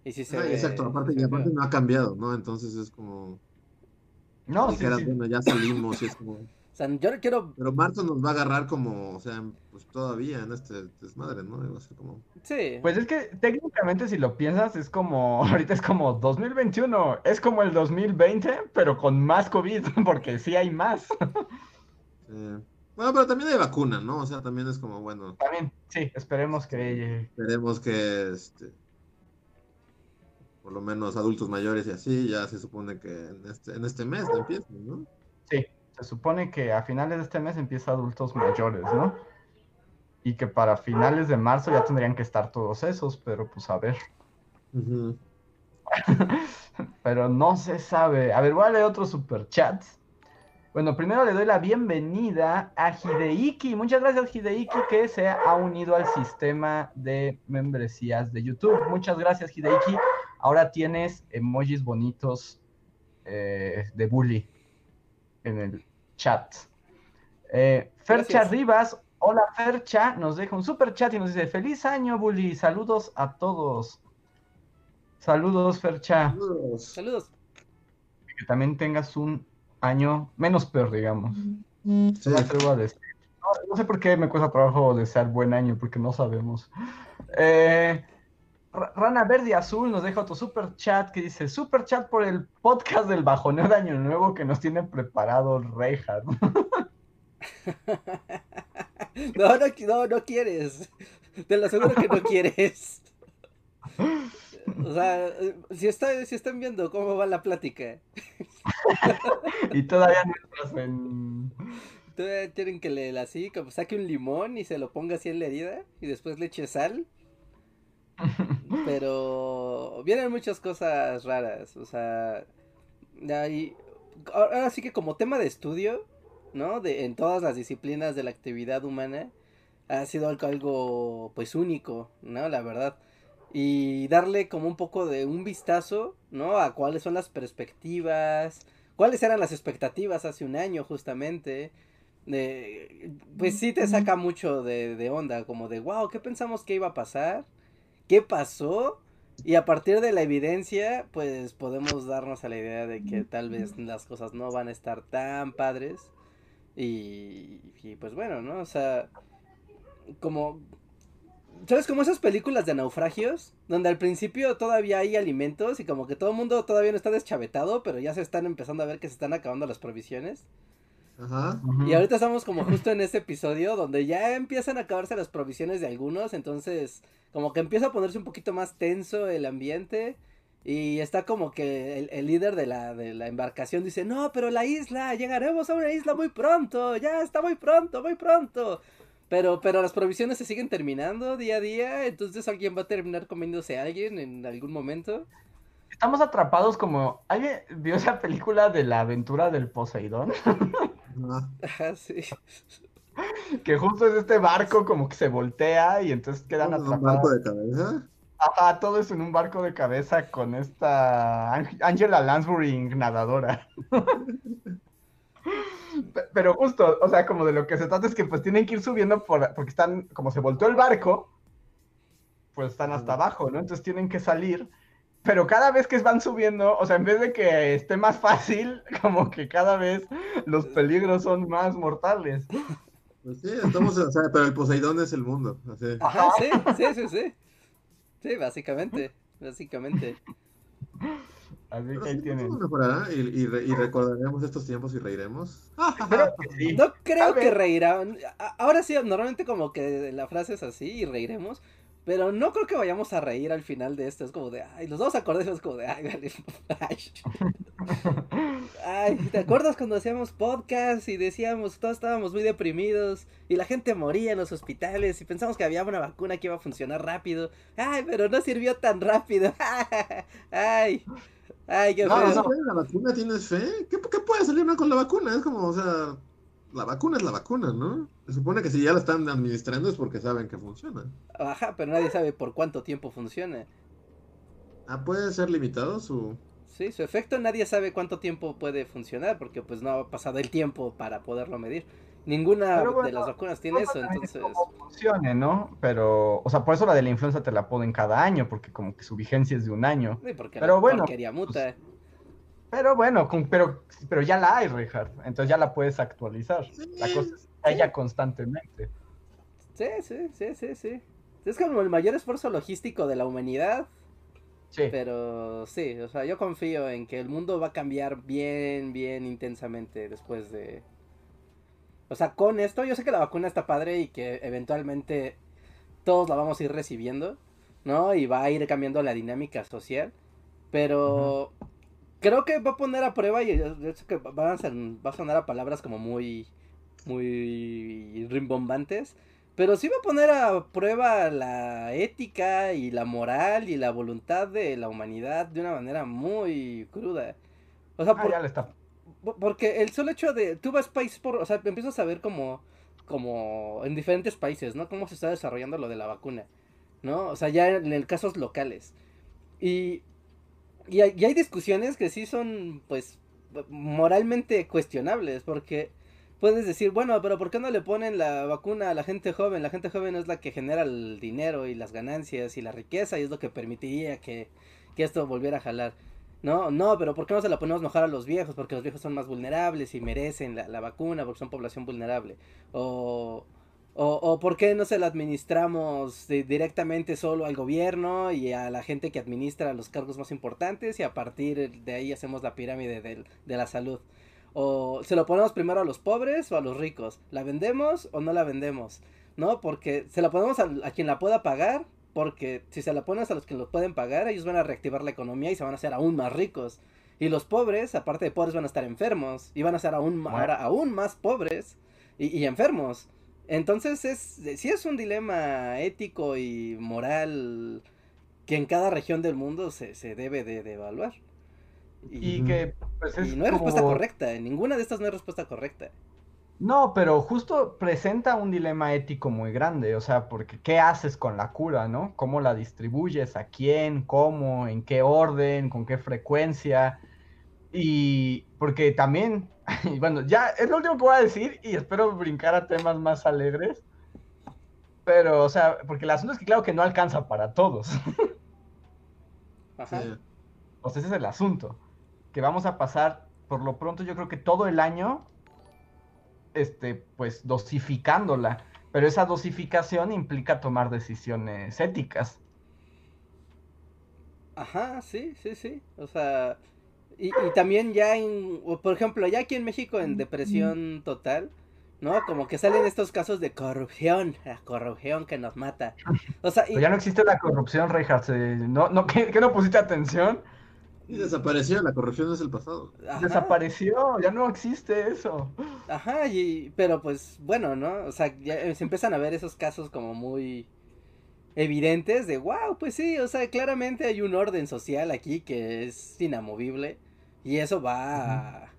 Y sí se ve- exacto, aparte, se y aparte no ha cambiado, ¿no? Entonces es como, No, sí, sí. bueno, ya salimos y es como... O sea, yo no quiero, Pero marzo nos va a agarrar como, o sea, pues todavía en este desmadre, ¿no? Va a ser como... sí. Pues es que técnicamente si lo piensas es como, ahorita es como 2021, es como el 2020, pero con más COVID, porque sí hay más. eh, Bueno, pero también hay vacuna, ¿no? O sea, también es como, bueno, También, sí, esperemos que... esperemos que, este, por lo menos adultos mayores y así, ya se supone que en este, en este mes ya empiezan, ¿no? Sí, se supone que a finales de este mes empieza adultos mayores, ¿no? Y que para finales de marzo ya tendrían que estar todos esos, pero pues a ver. Pero no se sabe. A ver, voy a leer otros superchats. Bueno, primero le doy la bienvenida a Hideiki. Muchas gracias, Hideiki, que se ha unido al sistema de membresías de YouTube. Muchas gracias, Hideiki. Ahora tienes emojis bonitos eh, de bully en el chat. Eh, Fercha Gracias. Rivas, hola Fercha, nos deja un super chat y nos dice: Feliz año, bully. Saludos a todos. Saludos, Fercha. Saludos. Saludos. que también tengas un año menos peor, digamos. Sí. No me atrevo a decir. No, no sé por qué me cuesta trabajo desear buen año, porque no sabemos. Eh, Rana Verde y Azul nos deja otro super chat que dice: Super chat por el podcast del bajoneo de Año Nuevo que nos tiene preparado Rejas. No, no, no, no quieres. Te lo aseguro que no quieres. O sea, si, está, si están viendo cómo va la plática, y todavía no entras en. todavía tienen que leer así, como saque un limón y se lo ponga así en la herida y después le eche sal. Pero vienen muchas cosas raras, o sea, ahí, ahora sí que como tema de estudio, ¿no? De, en todas las disciplinas de la actividad humana, ha sido algo, algo pues único, ¿no? La verdad. Y darle como un poco de un vistazo, ¿no? A cuáles son las perspectivas, cuáles eran las expectativas hace un año justamente. De, pues sí te saca mucho de, de onda, como de, wow, ¿qué pensamos que iba a pasar? ¿Qué pasó? Y a partir de la evidencia, pues podemos darnos a la idea de que tal vez las cosas no van a estar tan padres. Y, pues bueno, ¿no? O sea, como... ¿Sabes? Como esas películas de naufragios, donde al principio todavía hay alimentos y como que todo el mundo todavía no está deschavetado, pero ya se están empezando a ver que se están acabando las provisiones. Ajá. Y ahorita estamos como justo en ese episodio donde ya empiezan a acabarse las provisiones de algunos, entonces como que empieza a ponerse un poquito más tenso el ambiente y está como que el, el líder de la, de la embarcación dice, no, pero la isla, llegaremos a una isla muy pronto, ya está muy pronto, muy pronto. Pero, pero las provisiones se siguen terminando día a día, entonces alguien va a terminar comiéndose a alguien en algún momento. Estamos atrapados como... ¿Alguien vio esa película de la aventura del Poseidón? Ajá. Ajá, sí. que justo es este barco como que se voltea y entonces quedan ¿Un barco atrapados. de cabeza? Ajá, todo es en un barco de cabeza con esta Ang- Angela Lansbury nadadora. Pe- Pero justo, o sea, como de lo que se trata es que pues tienen que ir subiendo por, porque están, como se volteó el barco, pues están hasta abajo, ¿no? Entonces tienen que salir, pero cada vez que van subiendo, o sea, en vez de que esté más fácil, como que cada vez los peligros son más mortales. Pues sí, estamos, o sea, pero el Poseidón es el mundo. Así. Ajá, sí, sí, sí, sí. Sí, básicamente, básicamente. Así Pero que ahí sí, tienen. todo mejorará y, y re- y recordaremos estos tiempos y reiremos. Sí. No creo que reirán. Ahora sí, normalmente como que la frase es así y reiremos. Pero no creo que vayamos a reír al final de esto. Es como de, ay, los vamos a acordar y es como de, ay, vale. Ay. Ay, ¿te acuerdas cuando hacíamos podcast y decíamos, todos estábamos muy deprimidos y la gente moría en los hospitales y pensamos que había una vacuna que iba a funcionar rápido? Ay, pero no sirvió tan rápido. Ay, ay, qué No, feo. no. ¿La vacuna tienes fe? ¿Qué, qué puede salir mal con la vacuna? Es como, o sea, la vacuna es la vacuna, ¿no? Se supone que si ya la están administrando es porque saben que funciona. Ajá, pero nadie sabe por cuánto tiempo funciona. Ah, puede ser limitado su... Sí, su efecto nadie sabe cuánto tiempo puede funcionar porque pues no ha pasado el tiempo para poderlo medir. Ninguna de las vacunas tiene eso, entonces... funcione, ¿no? Pero, o sea, por eso la de la influenza te la ponen cada año, porque como que su vigencia es de un año. Sí, porque Pero la bueno, porquería muta. Pero bueno, con- pero, pero ya la hay, Richard. Entonces ya la puedes actualizar. La cosa es que haya constantemente. Sí, sí, sí, sí, sí. Es como el mayor esfuerzo logístico de la humanidad, Sí. pero sí, o sea, yo confío en que el mundo va a cambiar bien, bien intensamente después de... O sea, con esto yo sé que la vacuna está padre y que eventualmente todos la vamos a ir recibiendo, ¿no? Y va a ir cambiando la dinámica social, pero creo que va a poner a prueba y yo, yo sé que van a ser- va a sonar a palabras como muy, muy rimbombantes, pero sí va a poner a prueba la ética y la moral y la voluntad de la humanidad de una manera muy cruda. O sea, Ah, por- ya le está. po- porque el solo hecho de tú vas país por, o sea, empiezas a ver como como en diferentes países, ¿no? Cómo se está desarrollando lo de la vacuna, ¿no? O sea, ya en el casos locales. Y y hay, y hay discusiones que sí son pues moralmente cuestionables porque puedes decir, bueno, pero ¿por qué no le ponen la vacuna a la gente joven? La gente joven es la que genera el dinero y las ganancias y la riqueza y es lo que permitiría que, que esto volviera a jalar. No, no, pero ¿por qué no se la ponemos mejor a los viejos? Porque los viejos son más vulnerables y merecen la, la vacuna porque son población vulnerable. O, o, o ¿por qué no se la administramos de- directamente solo al gobierno y a la gente que administra los cargos más importantes y a partir de ahí hacemos la pirámide del- de la salud? O se lo ponemos primero a los pobres o a los ricos. ¿La vendemos o no la vendemos? ¿No? Porque se la ponemos a, a quien la pueda pagar. Porque si se la pones a los que lo pueden pagar, ellos van a reactivar la economía y se van a hacer aún más ricos. Y los pobres, aparte de pobres, van a estar enfermos. Y van a ser aún, ahora aún más pobres y, y enfermos. Entonces es, sí es un dilema ético y moral que en cada región del mundo se, se debe de, de evaluar. Y que, pues es y no hay respuesta correcta, en ninguna de estas no hay respuesta correcta. No, pero justo presenta un dilema ético muy grande, o sea, porque ¿qué haces con la cura, no? ¿Cómo la distribuyes? ¿A quién? ¿Cómo? ¿En qué orden? ¿Con qué frecuencia? Y porque también, y bueno, ya es lo último que voy a decir y espero brincar a temas más alegres, pero, o sea, porque el asunto es que claro que no alcanza para todos. Ajá. Sí. O sea, ese es el asunto. Que vamos a pasar, por lo pronto, yo creo que todo el año, este, pues, dosificándola. Pero esa dosificación implica tomar decisiones éticas. Ajá, sí, sí, sí. O sea, y, y también ya en, por ejemplo, ya aquí en México en depresión total, ¿no? Como que salen estos casos de corrupción, la corrupción que nos mata. O sea, y, Pero ya no existe la corrupción, se- ¿No, no, ¿qué, qué no pusiste atención? Y desapareció, la corrupción es el pasado. ajá, Desapareció, ya no existe eso. ajá, y, pero pues bueno, ¿no? O sea, ya se empiezan a ver esos casos como muy evidentes de, wow, pues sí, o sea, claramente hay un orden social aquí que es inamovible y eso va a,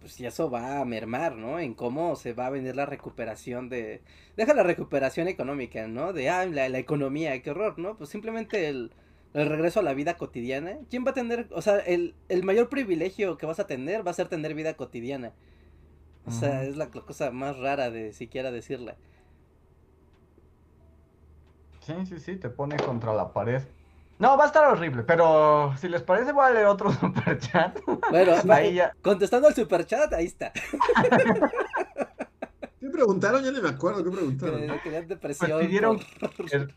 pues y eso va a mermar, ¿no? En cómo se va a vender la recuperación de, deja la recuperación económica, ¿no? De, ah, la, la economía, qué horror, ¿no? Pues simplemente el, el regreso a la vida cotidiana. ¿Quién va a tener, o sea, el, el mayor privilegio que vas a tener va a ser tener vida cotidiana? O sea, es la co- cosa más rara de siquiera decirla. Sí, sí, sí, te pone contra la pared. No, va a estar horrible, pero si les parece voy a leer otro superchat. Bueno, Ahí ya. contestando al superchat, ahí está. ¿Qué preguntaron? Ya ni me acuerdo qué preguntaron. Que querían depresión. Pues pidieron por- que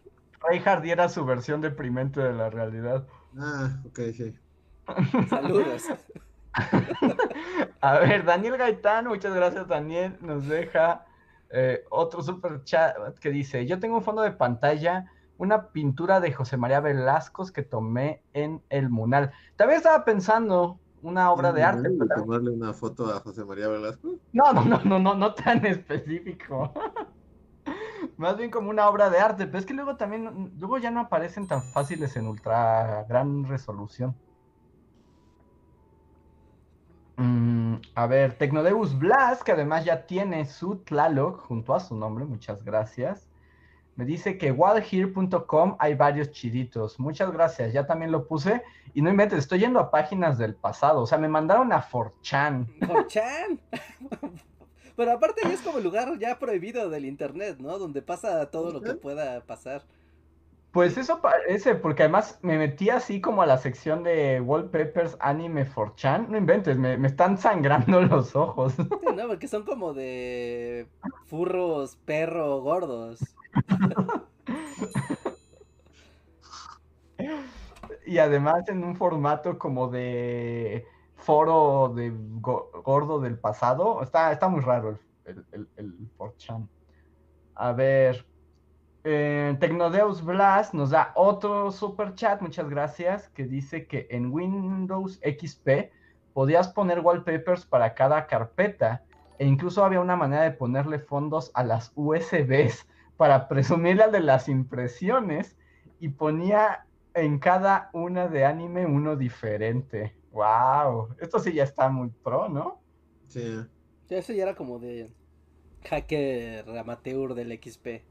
Reinhardt diera su versión deprimente de la realidad. Ah, ok, sí. Saludos. A ver, Daniel Gaitán, muchas gracias Daniel, nos deja eh, otro super chat que dice, yo tengo un fondo de pantalla, una pintura de José María Velasco que tomé en el Munal. También estaba pensando una obra de arte, ¿Y pero también- tomarle una foto a José María Velasco. no, no, no, no, no, no tan específico. Más bien como una obra de arte, pero es que luego también, luego ya no aparecen tan fáciles en ultra gran resolución. Mm, a ver, Tecnodeus Blas, que además ya tiene su Tlaloc junto a su nombre, muchas gracias. Me dice que wildhere.com hay varios chiditos. Muchas gracias, ya también lo puse. Y no inventes, estoy yendo a páginas del pasado. O sea, me mandaron a 4chan. Chan. Pero aparte ya es como el lugar ya prohibido del internet, ¿no? Donde pasa todo lo que pueda pasar. Pues eso parece, porque además me metí así como a la sección de wallpapers anime 4chan. No inventes, me, me están sangrando los ojos. Sí, ¿no? Porque son como de furros perro gordos. Y además en un formato como de foro de go- gordo del pasado. Está, está muy raro el, el, el, el 4chan. A ver. eh, Tecnodeus Blast nos da otro super chat, muchas gracias, que dice que en Windows XP podías poner wallpapers para cada carpeta e incluso había una manera de ponerle fondos a las USBs para presumirle de las impresiones y ponía en cada una de anime uno diferente. ¡Wow! Esto sí ya está muy pro, ¿no? Sí. Ya eso ya era como de hacker amateur del XP.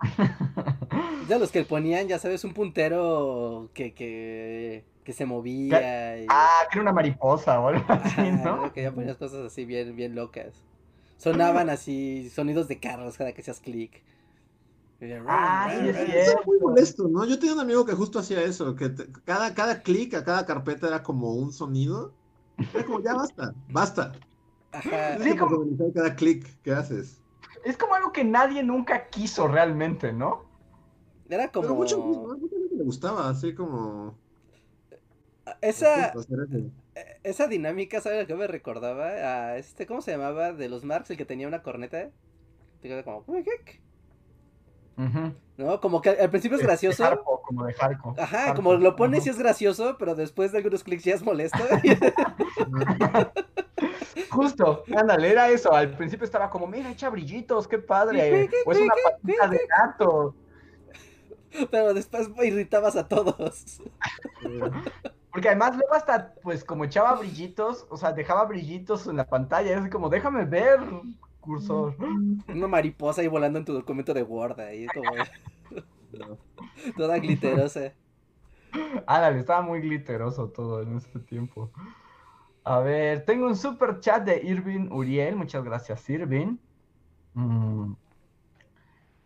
De los que ponían, ya sabes, un puntero que, que, que se movía. Y... ah, que era una mariposa o algo así, ¿no? Que ya ponías cosas así bien, bien locas. Sonaban así sonidos de carros cada que hacías clic. Ah, sí, es muy molesto, ¿no? Yo tenía un amigo que justo hacía eso, que te- cada, cada clic a cada carpeta era como un sonido. Era como, ya basta, basta. Ajá. Sí, que como- cada clic que haces. Es como algo que nadie nunca quiso realmente, ¿no? Era como. Pero mucho, mucha gente le gustaba, así como... Esa, eso. esa dinámica, ¿sabes a qué me recordaba? A este, ¿cómo se llamaba? De los Marx, el que tenía una corneta. Te queda ¿No? Como que al principio es De gracioso. Harpo, como de Harco. Ajá, Harpo, como lo pones y ujú. es gracioso, pero después de algunos clics ya es molesto. Justo, ándale, era eso. Al principio estaba como, mira, echa brillitos, qué padre. O es una patita de gato. pero después irritabas a todos. Porque además luego hasta, pues, como echaba brillitos, o sea, dejaba brillitos en la pantalla. Es como, déjame ver, cursor. Una mariposa ahí volando en tu documento de Word, ahí como. Toda glitterosa. Ándale, estaba muy glitteroso todo en este tiempo. A ver, tengo un super chat de Irving Uriel. Muchas gracias, Irving. Mm.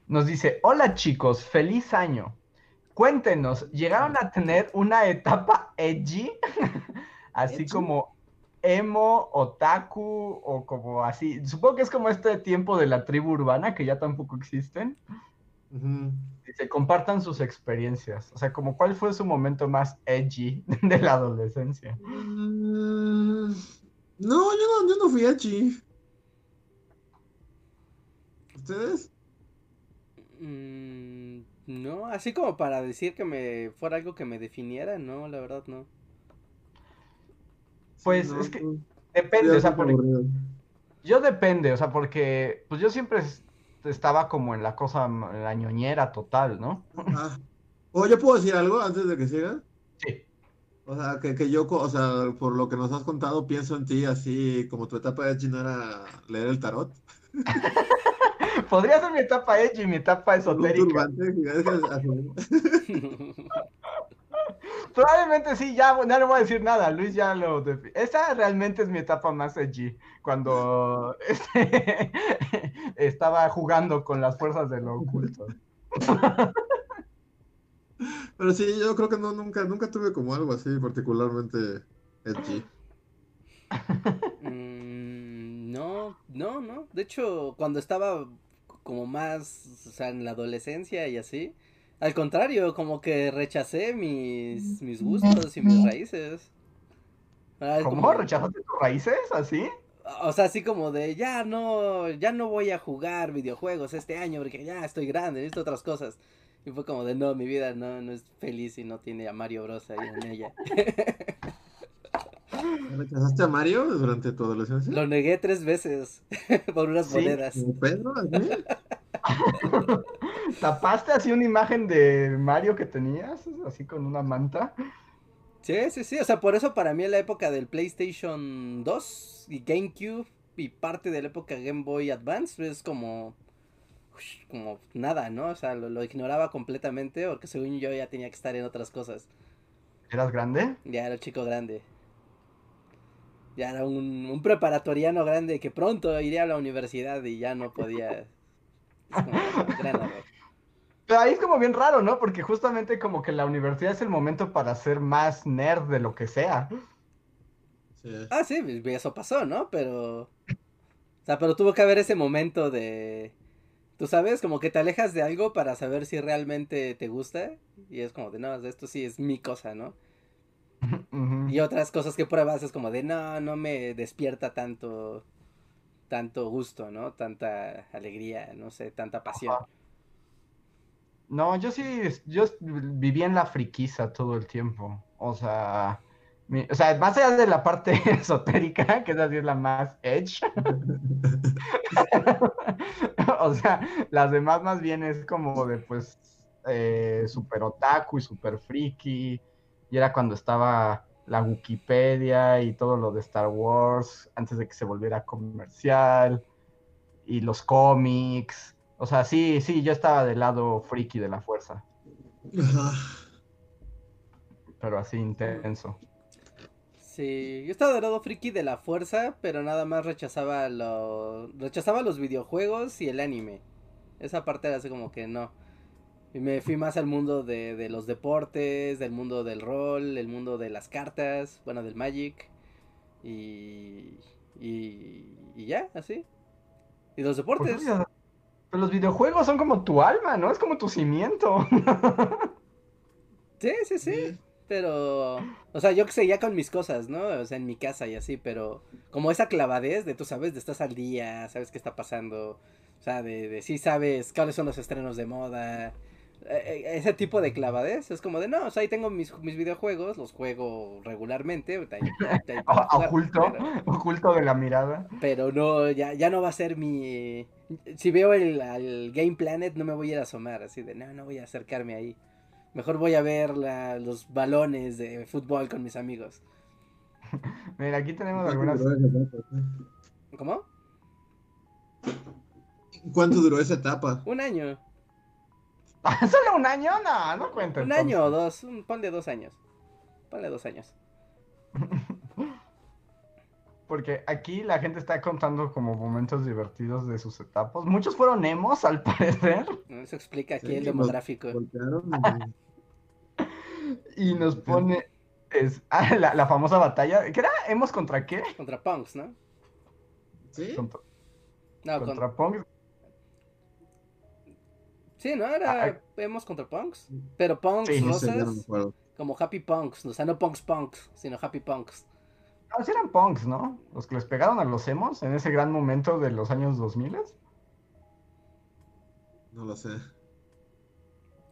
Nos dice, hola chicos, feliz año. cuéntenos, ¿llegaron a tener una etapa edgy? así ¿Edgy? como emo, otaku o como así. Supongo que es como este tiempo de la tribu urbana que ya tampoco existen. Y se compartan sus experiencias. O sea, como cuál fue su momento más edgy de la adolescencia. Mm, No, yo no, yo no fui edgy. ¿Ustedes? Mm, no, así como para decir que me fuera algo que me definiera, no, la verdad no. Pues no, es que no. depende, o sea, Ya por- me aburrido. yo depende, o sea, porque pues yo siempre es- estaba como en la cosa, en la ñoñera total, ¿no? Ah. O yo puedo decir algo antes de que siga. Sí. O sea, que, que yo, o sea, por lo que nos has contado, pienso en ti así como tu etapa de edgy no era leer el tarot. Podría ser mi etapa edgy, mi etapa Un esotérica. turbante, fíjate, así. Probablemente sí, ya, ya no voy a decir nada, Luis ya lo... Esa realmente es mi etapa más edgy, cuando este, estaba jugando con las fuerzas de lo oculto. Pero sí, yo creo que no, nunca, nunca tuve como algo así particularmente edgy. Mm, no, no, no. De hecho, cuando estaba como más, o sea, en la adolescencia y así, al contrario, como que rechacé mis, mis gustos y mis raíces. ¿Cómo? como- ¿Rechazaste tus raíces? ¿Así? O sea, así como de ya no, ya no voy a jugar videojuegos este año porque ya estoy grande, necesito otras cosas. Y fue como de no, mi vida no, no es feliz y no tiene a Mario Bros ahí en ella. ¿Rechazaste a Mario durante tu adolescencia? Lo negué tres veces por unas Sí. monedas. ¿Tapaste así una imagen de Mario que tenías? Así con una manta. Sí, sí, sí. O sea, por eso para mí en la época del PlayStation 2 y GameCube y parte de la época Game Boy Advance es como. como nada, ¿no? O sea, lo, lo ignoraba completamente porque según yo ya tenía que estar en otras cosas. ¿Eras grande? Ya era chico grande. Ya era un, un preparatoriano grande que pronto iría a la universidad y ya no podía. Gran. Pero ahí es como bien raro, ¿no? Porque justamente como que la universidad es el momento para ser más nerd de lo que sea. Sí. Ah, sí, pues, eso pasó, ¿no? Pero. O sea, pero tuvo que haber ese momento de. Tú sabes, como que te alejas de algo para saber si realmente te gusta. Y es como de, no, esto sí es mi cosa, ¿no? Y otras cosas que pruebas es como de, no, no me despierta tanto. Tanto gusto, ¿no? Tanta alegría, no sé, tanta pasión. No, yo sí, yo viví en la friquiza todo el tiempo. O sea, mi- o sea, más allá de la parte esotérica, que esa sí es la más edge. O sea, las demás más bien es como de pues eh, super otaku y super friki. Y era cuando estaba la Wikipedia y todo lo de Star Wars antes de que se volviera comercial. Y los cómics. O sea, sí, sí, yo estaba del lado friki de la fuerza. Ajá. Pero así intenso. Sí, yo estaba del lado friki de la fuerza, pero nada más rechazaba lo... rechazaba los videojuegos y el anime. Esa parte era así como que no. Y me fui más al mundo de, de los deportes, del mundo del rol, el mundo de las cartas, bueno, del Magic. Y... Y, y ya, así. Y los ¿Por qué deportes. video- Pero los videojuegos son como tu alma, ¿no? Es como tu cimiento. Sí, sí, sí. Pero, o sea, yo que sé, ya con mis cosas, ¿no? O sea, en mi casa y así, pero como esa clavadez de tú sabes, de estás al día, sabes qué está pasando, o sea, de, de sí sabes cuáles son los estrenos de moda, ese tipo de clavadez, es como de, no, o sea, ahí tengo mis, mis videojuegos, los juego regularmente, oculto, pero- oculto de la mirada. pero no, ya, ya no va a ser mi... Si veo el, al Game Planet no me voy a ir a asomar, así de, no, no voy a acercarme ahí. Mejor voy a ver la- los balones de fútbol con mis amigos. Mira, aquí tenemos ¿Cuánto algunas. ¿Cómo? ¿Cuánto duró esa etapa? Un año. ¿Solo un año? No, no cuenta. Un entonces. año o dos. un- ponle dos años. Ponle dos años. Porque aquí la gente está contando como momentos divertidos de sus etapas. Muchos fueron emos, al parecer. Eso explica aquí Sí, el demográfico. Y nos pone es, ah, la, la famosa batalla. ¿Qué era? ¿Hemos contra qué? Contra Punks, ¿no? ¿Sí? Contra, No, con- contra Punk. Sí, ¿no? Era Ah, Hemos contra Punks. Pero Punks Sí, No sé, ya no me rosas, acuerdo. como Happy Punks. O sea, no Punks Punks, sino Happy Punks. No, sí eran punks, ¿no? Los que les pegaron a los emos en ese gran momento de los años 2000. No lo sé.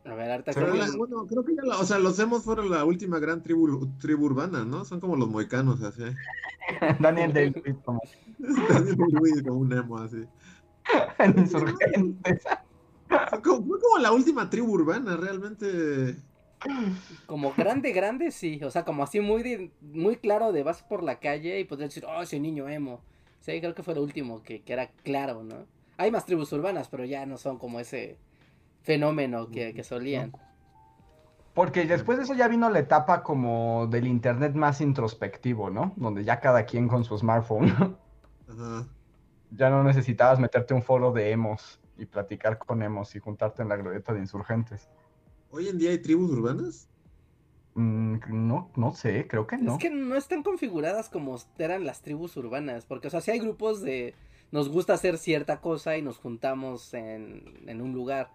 A ver. Pero creo la- que- bueno, creo que ya la- o sea, los hemos fueron la última gran tribu, tribu urbana, ¿no? Son como los moicanos, así. Daniel Day-Lewis como Daniel Lewis como un emo, así. en Insurgentes. Fue como, la última tribu urbana, realmente. Como grande, grande, sí. O sea, como así muy, de- muy claro de vas por la calle y poder decir, oh, ese niño emo. Sí, creo que fue lo último que, que era claro, ¿no? Hay más tribus urbanas, pero ya no son como ese fenómeno que, que solían. Porque después de eso ya vino la etapa como del internet más introspectivo, ¿no? Donde ya cada quien con su smartphone. Ajá. ya no necesitabas meterte un foro de emos y platicar con emos y juntarte en la glorieta de insurgentes. Hoy en día hay tribus urbanas. Mm, no, no sé, creo que no. Es que no están configuradas como eran las tribus urbanas, porque, o sea, si hay grupos de nos gusta hacer cierta cosa y nos juntamos en, en un lugar,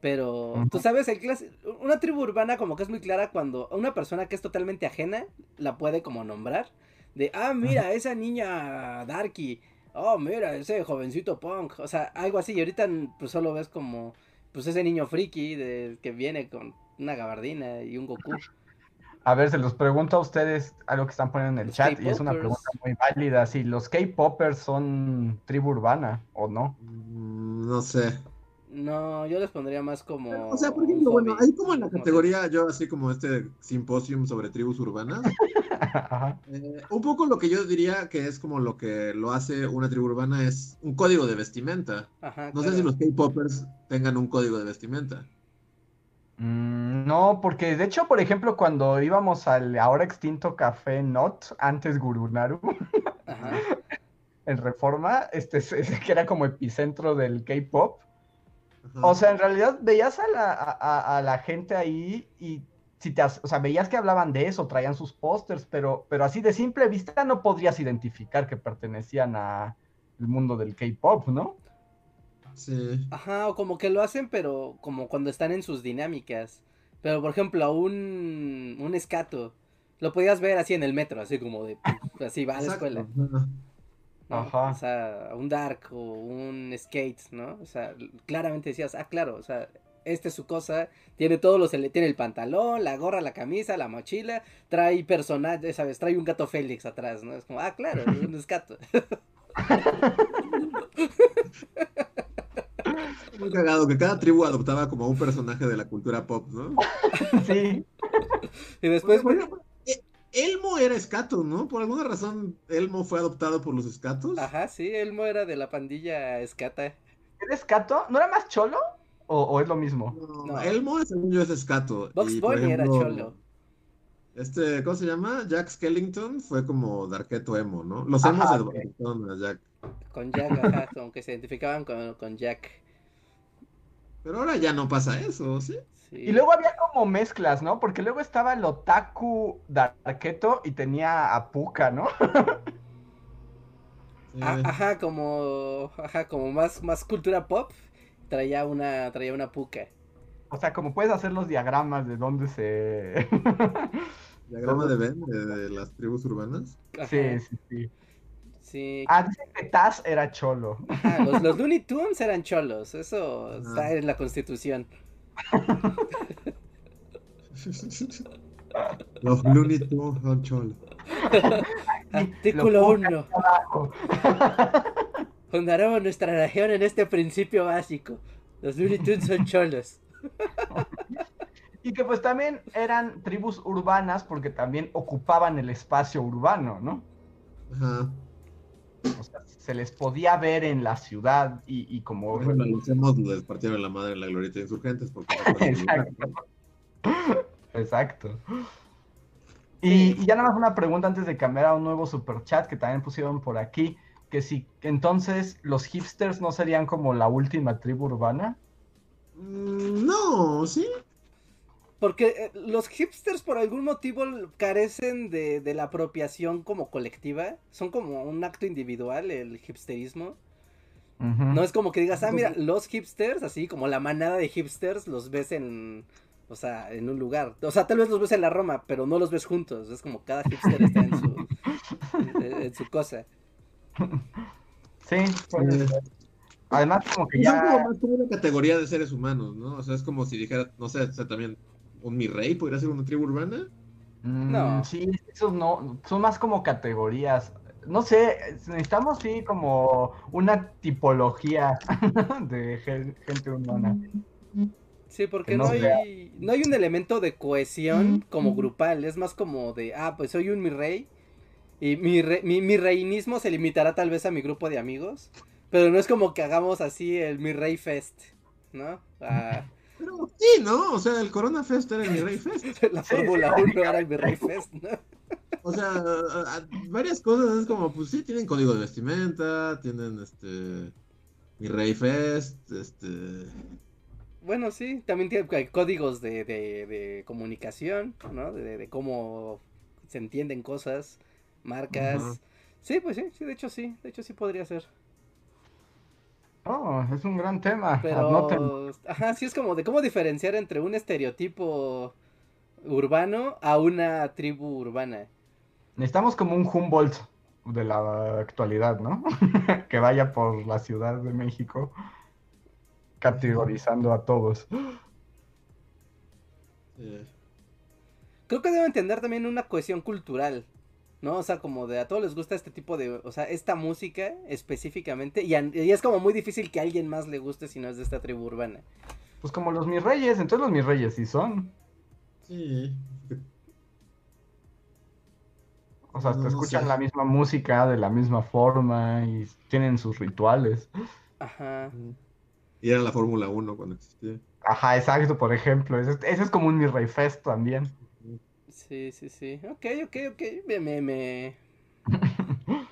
pero tú sabes, el clase- una tribu urbana como que es muy clara cuando una persona que es totalmente ajena la puede como nombrar, de, ah, mira, esa niña Darky, oh, mira, ese jovencito punk, o sea, algo así, y ahorita pues solo ves como, pues ese niño friki de, que viene con una gabardina y un Goku. A ver, se los pregunto a ustedes algo que están poniendo en el Los chat y es una pregunta muy válida. Si los K-popers son tribu urbana o no. No sé. No, yo les pondría más como. O sea, por ejemplo, bueno, hay como en la categoría, yo así como este simposium sobre tribus urbanas. Eh, un poco lo que yo diría que es como lo que lo hace una tribu urbana es un código de vestimenta. Ajá, No sé si los K-popers tengan un código de vestimenta. Mm, no, porque de hecho, por ejemplo, cuando íbamos al ahora extinto Café Not, antes Gurunaru, Ajá. en Reforma, este, ese que era como epicentro del K-pop. O sea, en realidad veías a la, a, a- a la gente ahí y si te, o sea, veías que hablaban de eso, traían sus pósters, pero, pero así de simple vista no podrías identificar que pertenecían a el mundo del K-pop, ¿no? Sí. Ajá, o como que lo hacen, pero como cuando están en sus dinámicas. Pero por ejemplo, un, un escato. Lo podías ver así en el metro, así como de. Así va a la escuela. Ajá. O sea, un dark o un skate, ¿no? O sea, claramente decías, ah, claro, o sea, esta es su cosa, tiene todos los, tiene el pantalón, la gorra, la camisa, la mochila, trae personajes, ¿sabes? Trae un gato Félix atrás, ¿no? Es como, ah, claro, es un escato. Muy cagado que cada tribu adoptaba como un personaje de la cultura pop, ¿no? Sí. y después, eh, Elmo era escato, ¿no? Por alguna razón, Elmo fue adoptado por los escatos. ajá, sí, Elmo era de la pandilla escata. ¿Eres Cato? ¿No era más cholo? ¿O, o es lo mismo? No, No. Elmo, según yo, es escato. Y, Bunny era cholo. Este, ¿cómo se llama? Jack Skellington fue como Darketo emo, ¿no? Los Ajá, emos sí. adoptaron a Jack. Con Jack, ajá, como que se identificaban con, con Jack. Pero ahora ya no pasa eso, ¿sí? Sí. Y luego había como mezclas, ¿no? Porque luego estaba el otaku Darketo y tenía a Puka, ¿no? Ah, ajá, como, ajá, como más, más cultura pop, traía una, traía una puca. O sea, como puedes hacer los diagramas de dónde se... Diagrama de Venn de, de las tribus urbanas. Ajá, sí, sí, sí. sí. Ah, dicen que Taz era cholo. Ajá, los, los Looney Tunes eran cholos, eso está en la constitución. Los Looney Tunes son cholos. Artículo Lo 1. Abajo. Fundaremos nuestra región en este principio básico. Los Looney Tunes son cholos. Y que pues también eran tribus urbanas porque también ocupaban el espacio urbano, ¿no? Ajá. O sea, se les podía ver en la ciudad y, y como... Por ejemplo, los emos les partieron la madre en la glorieta de insurgentes porque Exacto. Exacto. Y, y ya nada más una pregunta antes de cambiar a un nuevo super chat que también pusieron por aquí, que si entonces los hipsters no serían como la última tribu urbana. Mm, No, sí. Porque eh, los hipsters por algún motivo carecen de, de, la apropiación como colectiva. Son como un acto individual el hipsterismo. Uh -huh. No es como que digas, ah, mira, los hipsters, así como la manada de hipsters, los ves en, o sea, en un lugar. O sea, tal vez los ves en la Roma, pero no los ves juntos. Es como cada hipster está en su, en, en su cosa. Sí, pues, además como que ya... Es como más como una categoría de seres humanos, ¿no? O sea, es como si dijera, no sé, o sea, también un mi rey podría ser una tribu urbana. Mm, no. Sí, esos no, son más como categorías. No sé, necesitamos sí como una tipología de gente humana. Sí, porque no, no, hay, no hay un elemento de cohesión como grupal, es más como de, ah, pues soy un mi rey y mi, re, mi, mi reinismo se limitará tal vez a mi grupo de amigos, pero no es como que hagamos así el mi rey fest, ¿no? Ah, pero sí, ¿no? O sea, el Corona Fest era el mi rey fest. La Fórmula 1 era el mi rey fest, ¿no? O sea, a, a, varias cosas es como, pues sí, tienen código de vestimenta, tienen este mi rey fest, este bueno, sí, también tiene códigos de, de, de comunicación, ¿no? De, de, cómo se entienden cosas, marcas. Uh -huh. Sí, pues sí, sí, de hecho sí, de hecho sí podría ser. Oh, es un gran tema. Pero, ajá, sí es como de cómo diferenciar entre un estereotipo urbano a una tribu urbana. Necesitamos como un Humboldt de la actualidad, ¿no? que vaya por la Ciudad de México categorizando a todos. Sí. Creo que debe entender también una cohesión cultural, ¿no? O sea, como de a todos les gusta este tipo de, o sea, esta música específicamente, y, a, y es como muy difícil que a alguien más le guste si no es de esta tribu urbana. Pues como los mis reyes, entonces los mis reyes sí son. Sí. O sea, no, te escuchan no sé. la misma música de la misma forma y tienen sus rituales. Ajá. Y era la Fórmula 1 cuando existía. Ajá, exacto, por ejemplo. Ese, ese es como un Mi Rey Fest también. Sí, sí, sí. Ok, ok, ok. Me. me, me...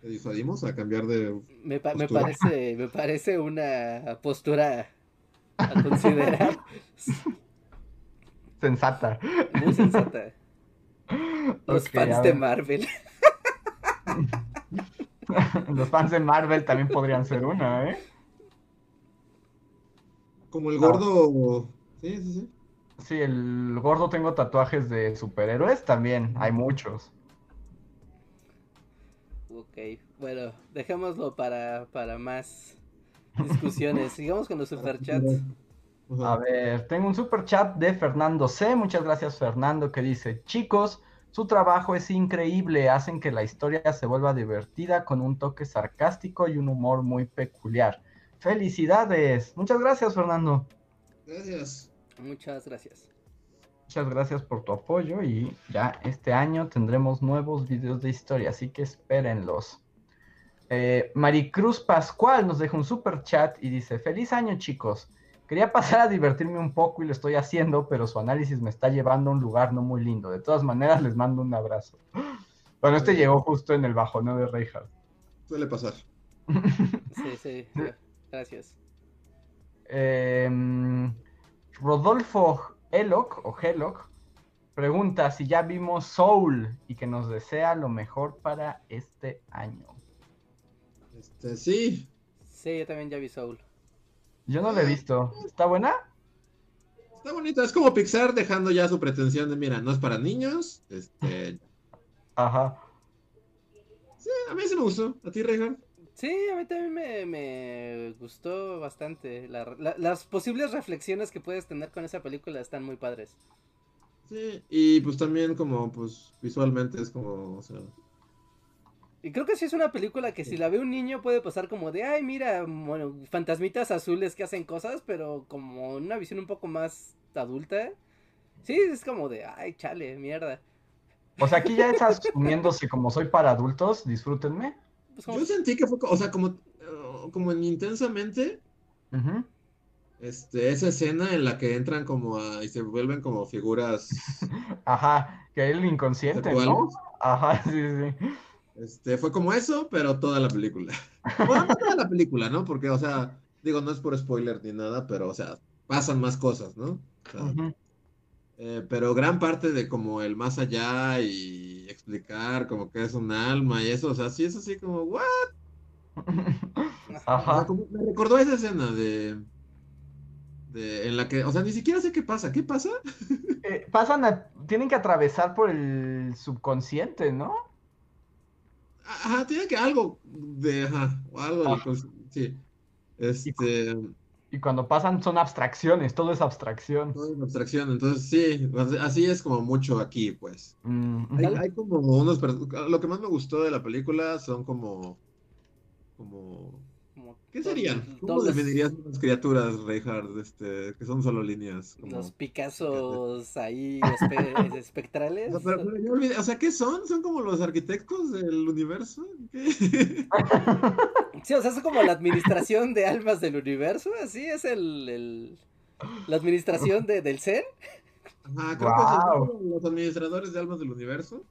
¿Te disuadimos a cambiar de. Me, pa me, parece, me parece una postura a considerar. Sensata. Muy sensata. Los okay, fans de Marvel. Los fans de Marvel también podrían ser una, ¿eh? Como el gordo. Sí, sí, sí. Sí, el gordo tengo tatuajes de superhéroes también, hay muchos. Ok, bueno, dejémoslo para, para más discusiones. Sigamos con los superchats. A ver, tengo un superchat de Fernando C. Muchas gracias, Fernando, que dice: Chicos, su trabajo es increíble, hacen que la historia se vuelva divertida con un toque sarcástico y un humor muy peculiar. ¡Felicidades! Muchas gracias, Fernando. Gracias. Muchas gracias. Muchas gracias por tu apoyo y ya este año tendremos nuevos videos de historia, así que espérenlos. Eh, Maricruz Pascual nos deja un super chat y dice, feliz año chicos. Quería pasar a divertirme un poco y lo estoy haciendo, pero su análisis me está llevando a un lugar no muy lindo. De todas maneras, les mando un abrazo. Bueno, este llegó justo en el bajoneo de Reinhardt. Suele pasar. sí, sí, sí. Gracias. Eh, Rodolfo Eloc o Heloc pregunta si ya vimos Soul y que nos desea lo mejor para este año. Este, sí. Sí, yo también ya vi Soul. Yo no la he visto. ¿Está buena? Está bonita. Es como Pixar dejando ya su pretensión de, mira, no es para niños. Este. Ajá. Sí, a mí sí me gustó. ¿A ti, Regan? Sí, a mí también me, me gustó bastante. La, la, las posibles reflexiones que puedes tener con esa película están muy padres. Sí, y pues también como, pues visualmente es como, o sea... Y creo que sí es una película que si la ve un niño puede pasar como de, ay, mira, bueno, fantasmitas azules que hacen cosas, pero como una visión un poco más adulta. Sí, es como de, ay, chale, mierda. O sea, aquí ya estás asumiéndose como soy para adultos, disfrútenme. Pues como... Yo sentí que fue, o sea, como, como en intensamente, uh -huh. este, esa escena en la que entran como a, y se vuelven como figuras. Ajá, que el inconsciente, ¿no? Ajá, sí, sí. Este, fue como eso, pero toda la película. Bueno, no toda la película, ¿no? Porque, o sea, digo, no es por spoiler ni nada, pero, o sea, pasan más cosas, ¿no? O sea, uh -huh. Eh, pero gran parte de como el más allá y explicar como que es un alma y eso, o sea, sí es así como, ¿what? O sea, Ajá. como- me recordó esa escena de, de en la que, o sea, ni siquiera sé qué pasa, ¿qué pasa? Eh, pasan a, tienen que atravesar por el subconsciente, ¿no? Ajá, tiene que algo de, ajá, o algo Ajá. cons- sí. Este, Y cuando pasan son abstracciones, todo es abstracción. todo es abstracción, entonces sí, así es como mucho aquí, pues. Mm, Hay, hay como unos, lo que más me gustó de la película son como, como, Como ¿qué serían? ¿Cómo definirías unas criaturas, Reinhardt, este, que son solo líneas? Como... Los Picassos ahí espe- espectrales. O sea, pero- pero yo olvidé, o sea, ¿qué son? ¿Son como los arquitectos del universo? ¿Qué? Sí, o sea, es como la administración de almas del universo, así es el, el- la administración de, del Zen. Ajá, creo que son los administradores de almas del universo.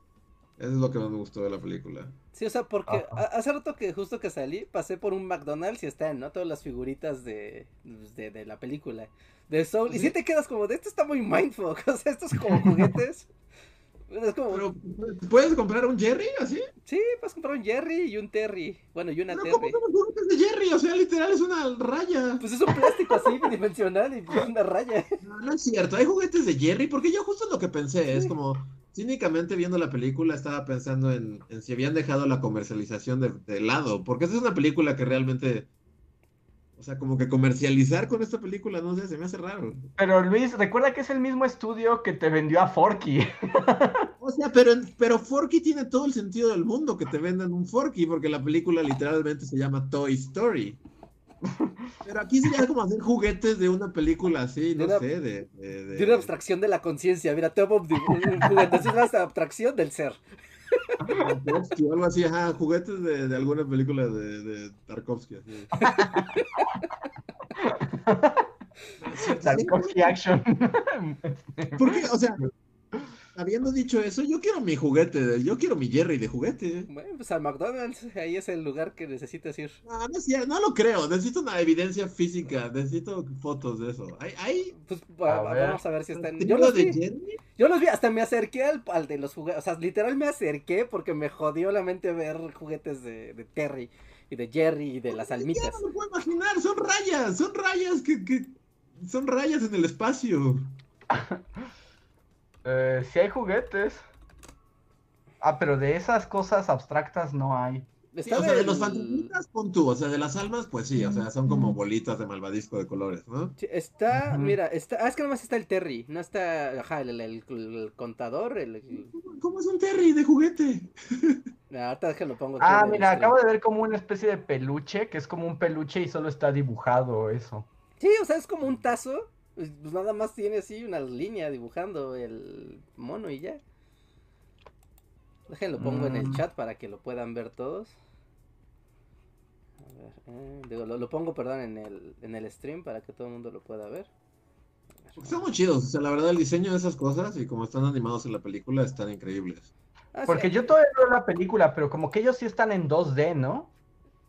Eso es lo que más me gustó de la película. Sí, o sea, porque Ajá. hace rato que justo que salí, pasé por un McDonald's y están, ¿no? Todas las figuritas de, de, de la película. De Soul. Y Sí. sí te quedas como de, esto está muy mindfuck. O sea, estos como juguetes. Es como, Pero, ¿puedes comprar un Jerry así? sí, puedes comprar un Jerry y un Terry. Bueno, y una Pero ¿cómo Terry. los juguetes de Jerry? O sea, literal es una raya. Pues es un plástico así, bidimensional y pues una raya. No, no es cierto, hay juguetes de Jerry, porque yo justo lo que pensé es como, cínicamente viendo la película estaba pensando en, en si habían dejado la comercialización de, de lado, porque esta es una película que realmente, o sea, como que comercializar con esta película, no sé, se me hace raro. Pero Luis, recuerda que es el mismo estudio que te vendió a Forky. O sea, pero, pero Forky tiene todo el sentido del mundo que te vendan un Forky, porque la película literalmente se llama Toy Story. Pero aquí sería como hacer juguetes de una película así, De no una- sé, de... de- de- De una abstracción de la conciencia. Mira, te un juguete. Es una abstracción del ser. Tarkovsky o algo así, ajá, juguetes de, de alguna película de, de Tarkovsky. Así. Tarkovsky Action. Porque, o sea, habiendo dicho eso, yo quiero mi juguete, de- yo quiero mi Jerry de juguete. Bueno, pues al McDonald's, ahí es el lugar que necesitas ir. No, no, es cierto, no lo creo, necesito una evidencia física, necesito fotos de eso. ¿Hay, hay Pues A vamos a ver si están. Yo los de vi. Jerry? Yo los vi, hasta me acerqué al, al de los juguetes. O sea, literal me acerqué porque me jodió la mente ver juguetes de, de Terry y de Jerry y de las almitas. me lo puedo imaginar, son rayas, son rayas que, que son rayas en el espacio. Eh, sí hay juguetes. Ah, pero de esas cosas abstractas no hay. Sí, o sea, de los fantasmitas, pon tú, o sea, de las almas, pues sí, o sea, son como bolitas de malvadisco de colores, ¿no? Sí, Está, mira, está. Ah, es que nomás está el Terry. No está. Ajá, el, el- el contador. El, ¿Cómo- ¿Cómo es un Terry de juguete? Ah, ahorita déjalo pongo aquí Ah, en el mira, acabo de ver como una especie de peluche, que es como un peluche y solo está dibujado eso. Sí, o sea, es como un tazo. Pues pues nada más tiene así una línea dibujando el mono y ya. Déjenlo pongo en el Mm. chat para que lo puedan ver todos. A ver, eh, digo, lo, lo pongo, perdón, en el, en el stream para que todo el mundo lo pueda ver. Están muy chidos, o sea, la verdad, el diseño de esas cosas y como están animados en la película están increíbles. Ah, sí, Porque yo todavía veo la película, pero como que ellos sí están en 2D, ¿no?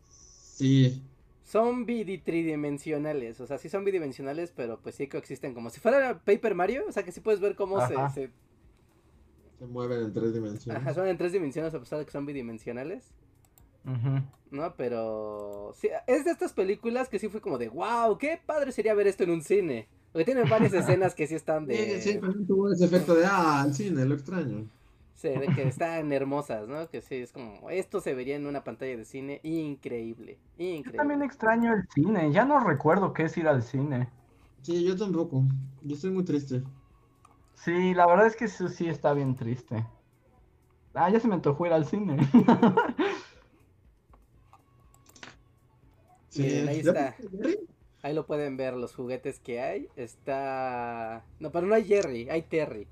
Sí, Son tridimensionales, o sea, sí son bidimensionales, pero pues sí coexisten como si fuera Paper Mario, o sea que sí puedes ver cómo se, Ajá. se- se mueven en tres dimensiones. Ajá, son en tres dimensiones a pesar de que son bidimensionales. No, pero sí, es de estas películas que sí fue como de, wow, qué padre sería ver esto en un cine. Porque tienen varias escenas que sí están de, Sí, sí, también tuvo ese efecto de, ah, el cine, lo extraño. Sí, de que están hermosas, ¿no? Que sí, es como, esto se vería en una pantalla de cine increíble, Yo increíble. también extraño el cine, ya no recuerdo qué es ir al cine. Sí, yo tampoco. Yo estoy muy triste. Sí, la verdad es que eso sí está bien triste. Ah, ya se me antojó ir al cine. Sí, Miren, ahí ¿ya está. Ahí lo pueden ver los juguetes que hay. Está... No, pero no hay Jerry, hay Terry.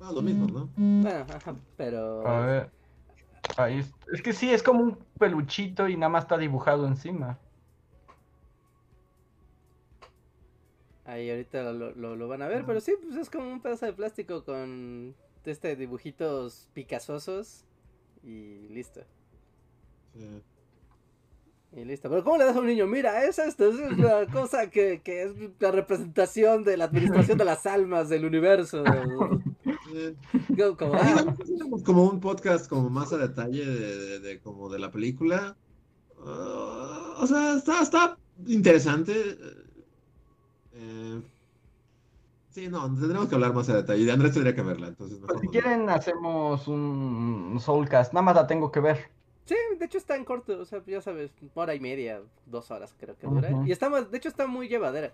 Ah, lo mismo, ¿no? Bueno, ajá, pero... A ver. Ahí es... es que sí, es como un peluchito y nada más está dibujado encima. Ahí ahorita lo, lo- lo van a ver, pero sí, pues es como un pedazo de plástico con este dibujitos picasosos y listo. Sí. Y listo. Pero ¿cómo le das a un niño? Mira, es esto, es una cosa que, que es la representación de la administración de las almas del universo. Como, ah, pues, como un podcast como más a detalle de, de- de- como de la película. Ah, o sea, está, está interesante. Eh, sí, no, tendremos que hablar más a detalle. Y Andrés tendría que verla, entonces Pues mejor si no. quieren hacemos un Soulcast, nada más la tengo que ver. Sí, de hecho está en corto, o sea, ya sabes, hora y media, dos horas creo que dura. Y está más, de hecho está muy llevadera.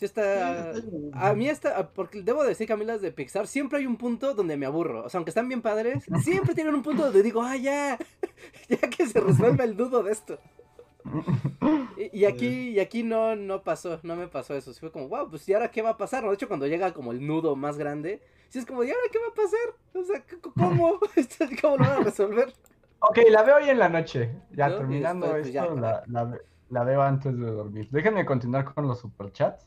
Sí está... A mí está, porque debo decir que a mí las de Pixar siempre hay un punto donde me aburro. O sea, aunque están bien padres, siempre tienen un punto donde digo, ah, ya, ya que se resuelva el nudo de esto. Y, y aquí, y aquí no, no pasó, no me pasó eso. Sí fue como, wow, pues ¿y ahora qué va a pasar? De hecho, cuando llega como el nudo más grande, sí es como, ¿y ahora qué va a pasar? O sea, ¿cómo? ¿Cómo lo van a resolver? Ok, la veo hoy en la noche. Ya terminando después, pues, ya, esto, la, la la veo antes de dormir. Déjenme continuar con los superchats.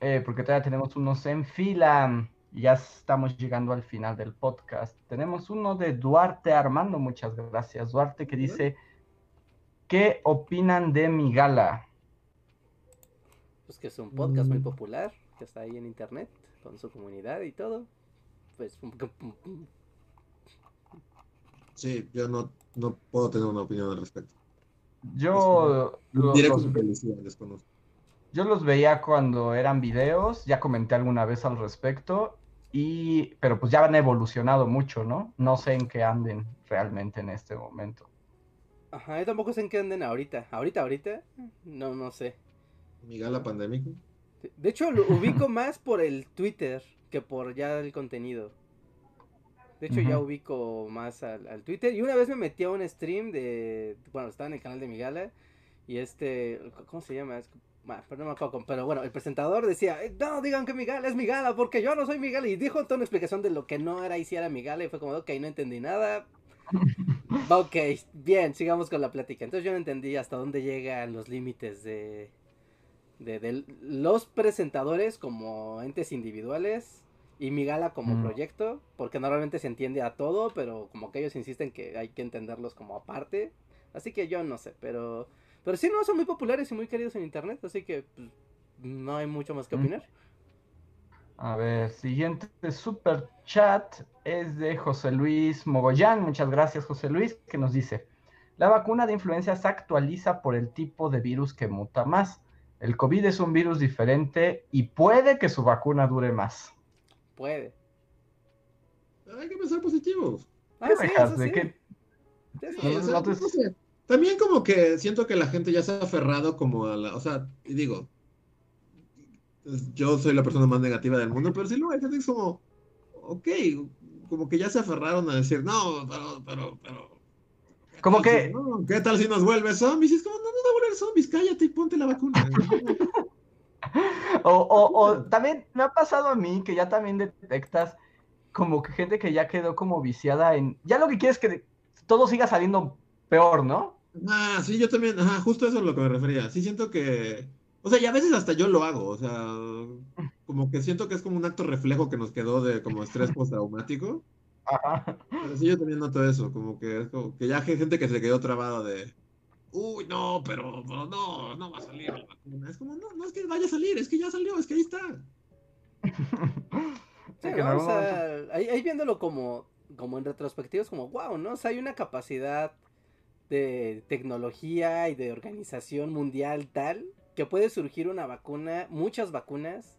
Eh, porque todavía tenemos unos en fila. y Ya estamos llegando al final del podcast. Tenemos uno de Duarte Armando, muchas gracias. Duarte que dice, ¿qué opinan de mi gala? Pues que es un podcast muy Mm. popular, que está ahí en internet, con su comunidad y todo. Pues, Sí, yo no, no puedo tener una opinión al respecto. Yo, lo- los- desconozco. Yo los veía cuando eran videos, ya comenté alguna vez al respecto, y pero pues ya han evolucionado mucho, ¿no? No sé en qué anden realmente en este momento. Ajá, yo tampoco sé en qué anden ahorita. Ahorita, ahorita, no, no sé. Mi gala pandémica. De- hecho, lo ubico más por el Twitter que por ya el contenido. De hecho, ya ubico más al, al Twitter. Y una vez me metí a un stream de. Bueno, estaba en el canal de Migala. Y este. ¿Cómo se llama? Pero no me acuerdo. Pero bueno, el presentador decía: "Eh, No, digan que Migala es Migala, porque yo no soy Migala. Y dijo toda una explicación de lo que no era y si era Migala. Y fue como: Ok, no entendí nada. Ok, bien, sigamos con la plática. Entonces yo no entendí hasta dónde llegan los límites de, de, de los presentadores como entes individuales y mi gala como Mm. proyecto, porque normalmente se entiende a todo, pero como que ellos insisten que hay que entenderlos como aparte. Así que yo no sé, pero pero sí no son muy populares y muy queridos en internet, así que pues, no hay mucho más que Mm. opinar. A ver, siguiente super chat es de José Luis Mogollán. Muchas gracias, José Luis, que nos dice: La vacuna de influenza se actualiza por el tipo de virus que muta más. El COVID es un virus diferente y puede que su vacuna dure más. Puede. Hay que pensar positivo. Ah, ¿Qué sí, dejas? eso ¿De sí. no te-. También como que siento que la gente ya se ha aferrado como a la, o sea, y digo, pues, yo soy la persona más negativa del mundo, pero sí luego hay gente que es como, ok, como que ya se aferraron a decir, no, pero, pero, pero. ¿qué Como tal que- si- no, ¿Qué tal si nos vuelve zombies? Y es como, no, no nos volver zombies, cállate y ponte la vacuna. O, o- o también me ha pasado a mí que ya también detectas como que gente que ya quedó como viciada en... Ya lo que quieres es que todo siga saliendo peor, ¿no? Ah, sí, yo también, ajá, justo eso es a lo que me refería. Sí siento que, o sea, y a veces hasta yo lo hago, o sea, como que siento que es como un acto reflejo que nos quedó de como estrés postraumático. Ajá. Pero sí, yo también noto eso, como que es como que ya hay gente que se quedó trabada de, uy, no, pero, pero no, no va a salir la vacuna. Es como, no, no es que vaya a salir, es que ya salió, es que ahí está. Sí, que ¿no? O sea, ahí, ahí viéndolo como, como en retrospectiva es como, wow, ¿no? O sea, hay una capacidad de tecnología y de organización mundial tal que puede surgir una vacuna, muchas vacunas,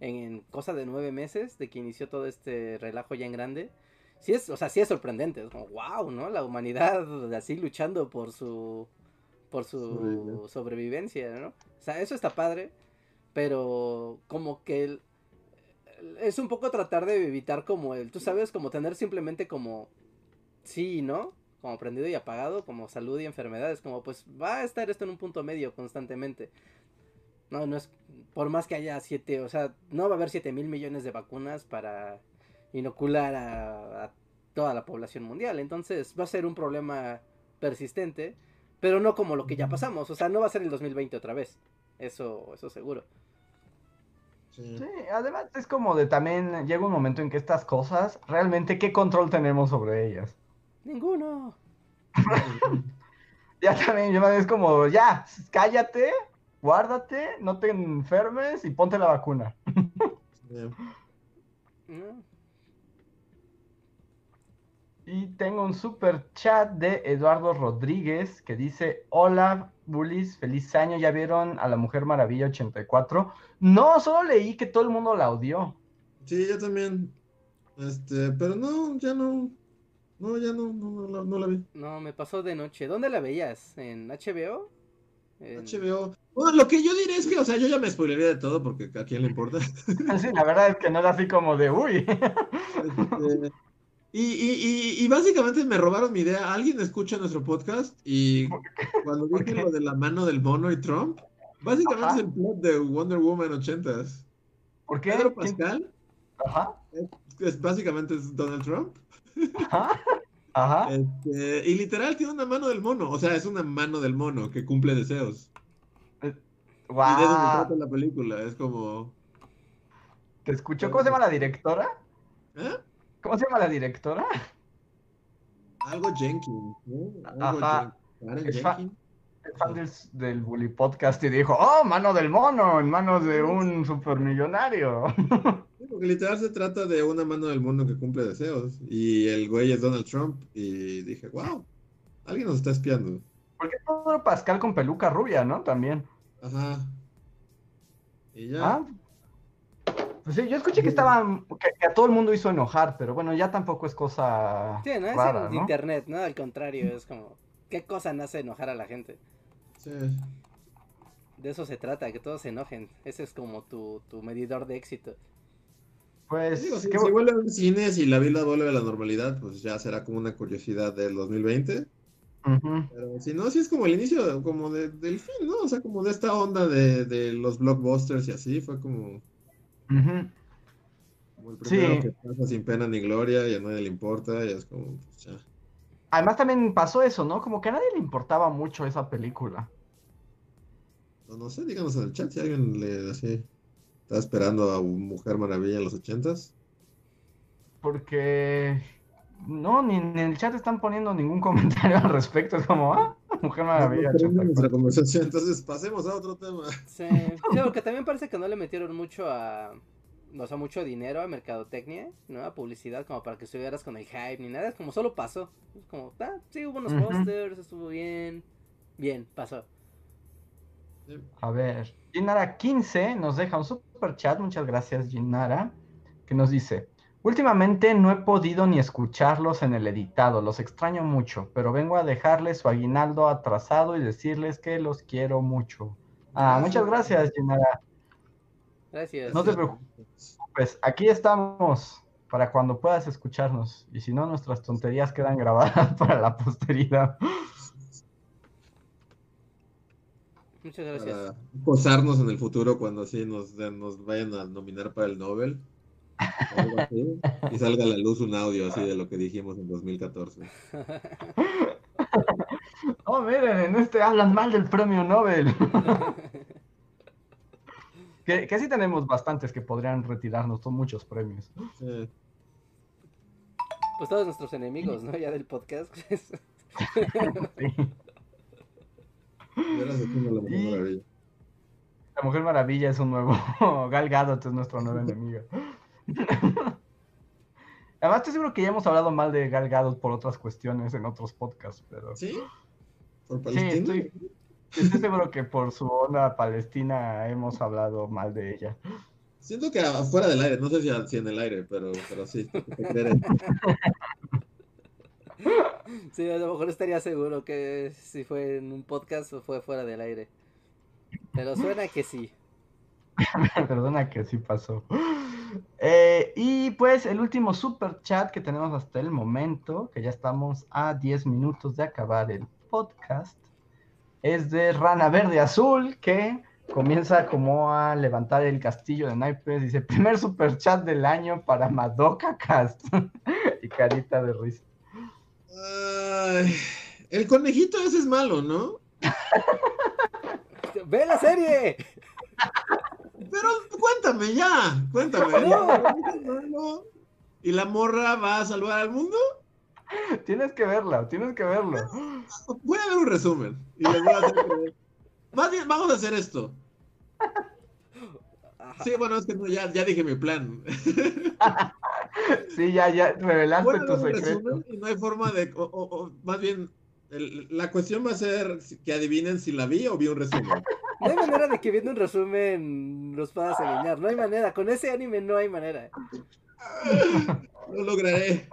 en, en cosa de nueve meses de que inició todo este relajo ya en grande. Sí es, o sea, sí es sorprendente, es como, wow, ¿no? La humanidad así luchando por su, por su Sobrevivencia. sobrevivencia, ¿no? O sea, eso está padre, pero como que el- es un poco tratar de evitar como el, tú sabes, como tener simplemente como sí no, como prendido y apagado, como salud y enfermedades, como pues va a estar esto en un punto medio constantemente. No, no es, por más que haya siete, o sea, no va a haber siete mil millones de vacunas para inocular a, a toda la población mundial, entonces va a ser un problema persistente, pero no como lo que ya pasamos, o sea, no va a ser el 2020 otra vez, eso, eso seguro. Sí. Sí, además es como de también llega un momento en que estas cosas, realmente, ¿qué control tenemos sobre ellas? Ninguno. Ya también, yo es como, ya, cállate, guárdate, no te enfermes y ponte la vacuna. Y tengo un super chat de Eduardo Rodríguez que dice, hola, bullies, feliz año, ¿ya vieron a la Mujer Maravilla 84? No, solo leí que todo el mundo la odió. Sí, yo también. Este, pero no, ya no. No, ya no, no, no, la- no la vi. No, me pasó de noche. ¿Dónde la veías? ¿En HBO? En- HBO. Bueno, lo que yo diré es que, o sea, yo ya me spoilería de todo porque a quién le importa. Sí, la verdad es que no era así como de, uy. Este, y, y, y, y básicamente me robaron mi idea. Alguien escucha nuestro podcast y cuando ¿Por dije lo de la mano del mono y Trump, básicamente Ajá. es el plot de Wonder Woman 80s. ¿Por qué? Pedro ¿Quién- Pascal Ajá, es, básicamente es Donald Trump. Ajá, ajá. Este, y literal tiene una mano del mono. O sea, es una mano del mono que cumple deseos. Y de eso se trata la película. Es como. ¿Te escucho? ¿Cómo se llama la directora? ¿eh? ¿Cómo se llama la directora? Algo Jenkins. ¿no? Algo Ajá. Jen- Karen Jenkins. Fan del, del Bully Podcast y dijo, oh, mano del mono, en manos de un supermillonario. Sí, Porque literal se trata de una mano del mono que cumple deseos. Y el güey es Donald Trump. Y dije, wow, alguien nos está espiando. Porque es Pedro Pascal con peluca rubia, ¿no? También. Ajá. Y ya. Ah. Pues sí, yo escuché que estaban, que, que a todo el mundo hizo enojar, pero bueno, ya tampoco es cosa Sí, no es rara, en ¿no? internet, ¿no? Al contrario, es como, ¿qué cosa no hace enojar a la gente? Sí. De eso se trata, que todos se enojen. Ese es como tu, tu medidor de éxito. Pues, Digo, si, si vuelve a ver cines y la vida vuelve a la normalidad, pues ya será como una curiosidad del 2020. Ujú. Pero si no, sí es como el inicio como de- del fin, ¿no? O sea, como de esta onda de, de los blockbusters y así, fue como, el primero Sí. que pasa sin pena ni gloria y a nadie le importa y es como, pues ya. Además también pasó eso, ¿no? Como que a nadie le importaba mucho esa película. No, no sé, díganos en el chat si alguien le así está esperando a Mujer Maravilla en los ochentas. Porque no, ni en el chat están poniendo ningún comentario al respecto. Es como, ah, Mujer Maravilla. No, no termina 84. nuestra conversación, entonces pasemos a otro tema. Sí, sí, porque también parece que no le metieron mucho a. O sea, mucho dinero a mercadotecnia, ¿no? A publicidad, como para que estuvieras con el hype ni nada. Es como solo pasó. Es como, ah, sí, hubo unos Ujú. posters, estuvo bien. Bien, pasó. A ver, Ginara15 nos deja un super chat, muchas gracias Ginara, que nos dice, últimamente no he podido ni escucharlos en el editado, los extraño mucho, pero vengo a dejarles su aguinaldo atrasado y decirles que los quiero mucho. Ah, muchas gracias Ginara. Gracias. No te preocupes, Pues aquí estamos para cuando puedas escucharnos y si no nuestras tonterías quedan grabadas para la posteridad. Muchas gracias. Para posarnos en el futuro cuando así nos, nos vayan a nominar para el Nobel. o algo así, y salga a la luz un audio así de lo que dijimos en 2014. Oh, miren, en este hablan mal del premio Nobel. Que, que sí tenemos bastantes que podrían retirarnos, son muchos premios. Sí. Pues todos nuestros enemigos, ¿no? Ya del podcast. Sí. Y se pone la Mujer Maravilla. La Mujer Maravilla es un nuevo. Gal Gadot es nuestro nuevo enemigo. Además, estoy seguro que ya hemos hablado mal de Gal Gadot por otras cuestiones en otros podcasts, pero. Sí, ¿Sí? ¿Por Palestina? estoy, estoy seguro que por su onda palestina hemos hablado mal de ella. Siento que afuera del aire, no sé si, en el aire, pero, pero sí. Sí, a lo mejor estaría seguro que si fue en un podcast o fue fuera del aire. Pero suena que sí. Perdona que sí pasó. Eh, y pues el último super chat que tenemos hasta el momento, que ya estamos a 10 minutos de acabar el podcast, es de Rana Verde Azul, que comienza como a levantar el castillo de naipes. Dice, primer super chat del año para Madoka Cast. y carita de risa. Ay, el conejito ese es malo, ¿no? ¡Ve la serie! Pero cuéntame ya, cuéntame. No. ¿Y la morra va a salvar al mundo? tienes que verla, tienes que verlo. Voy a ver un resumen. Y les voy a hacer creer. Más bien, vamos a hacer esto. Sí, bueno, es que no, ya, ya dije mi plan. Sí, ya, ya, revelaste ver tu secreto. y no hay forma de. o- o- o, más bien, el- la cuestión va a ser que adivinen si la vi o vi un resumen. No hay manera de que viendo un resumen los puedas adivinar. No hay manera. Con ese anime no hay manera. Lo lograré.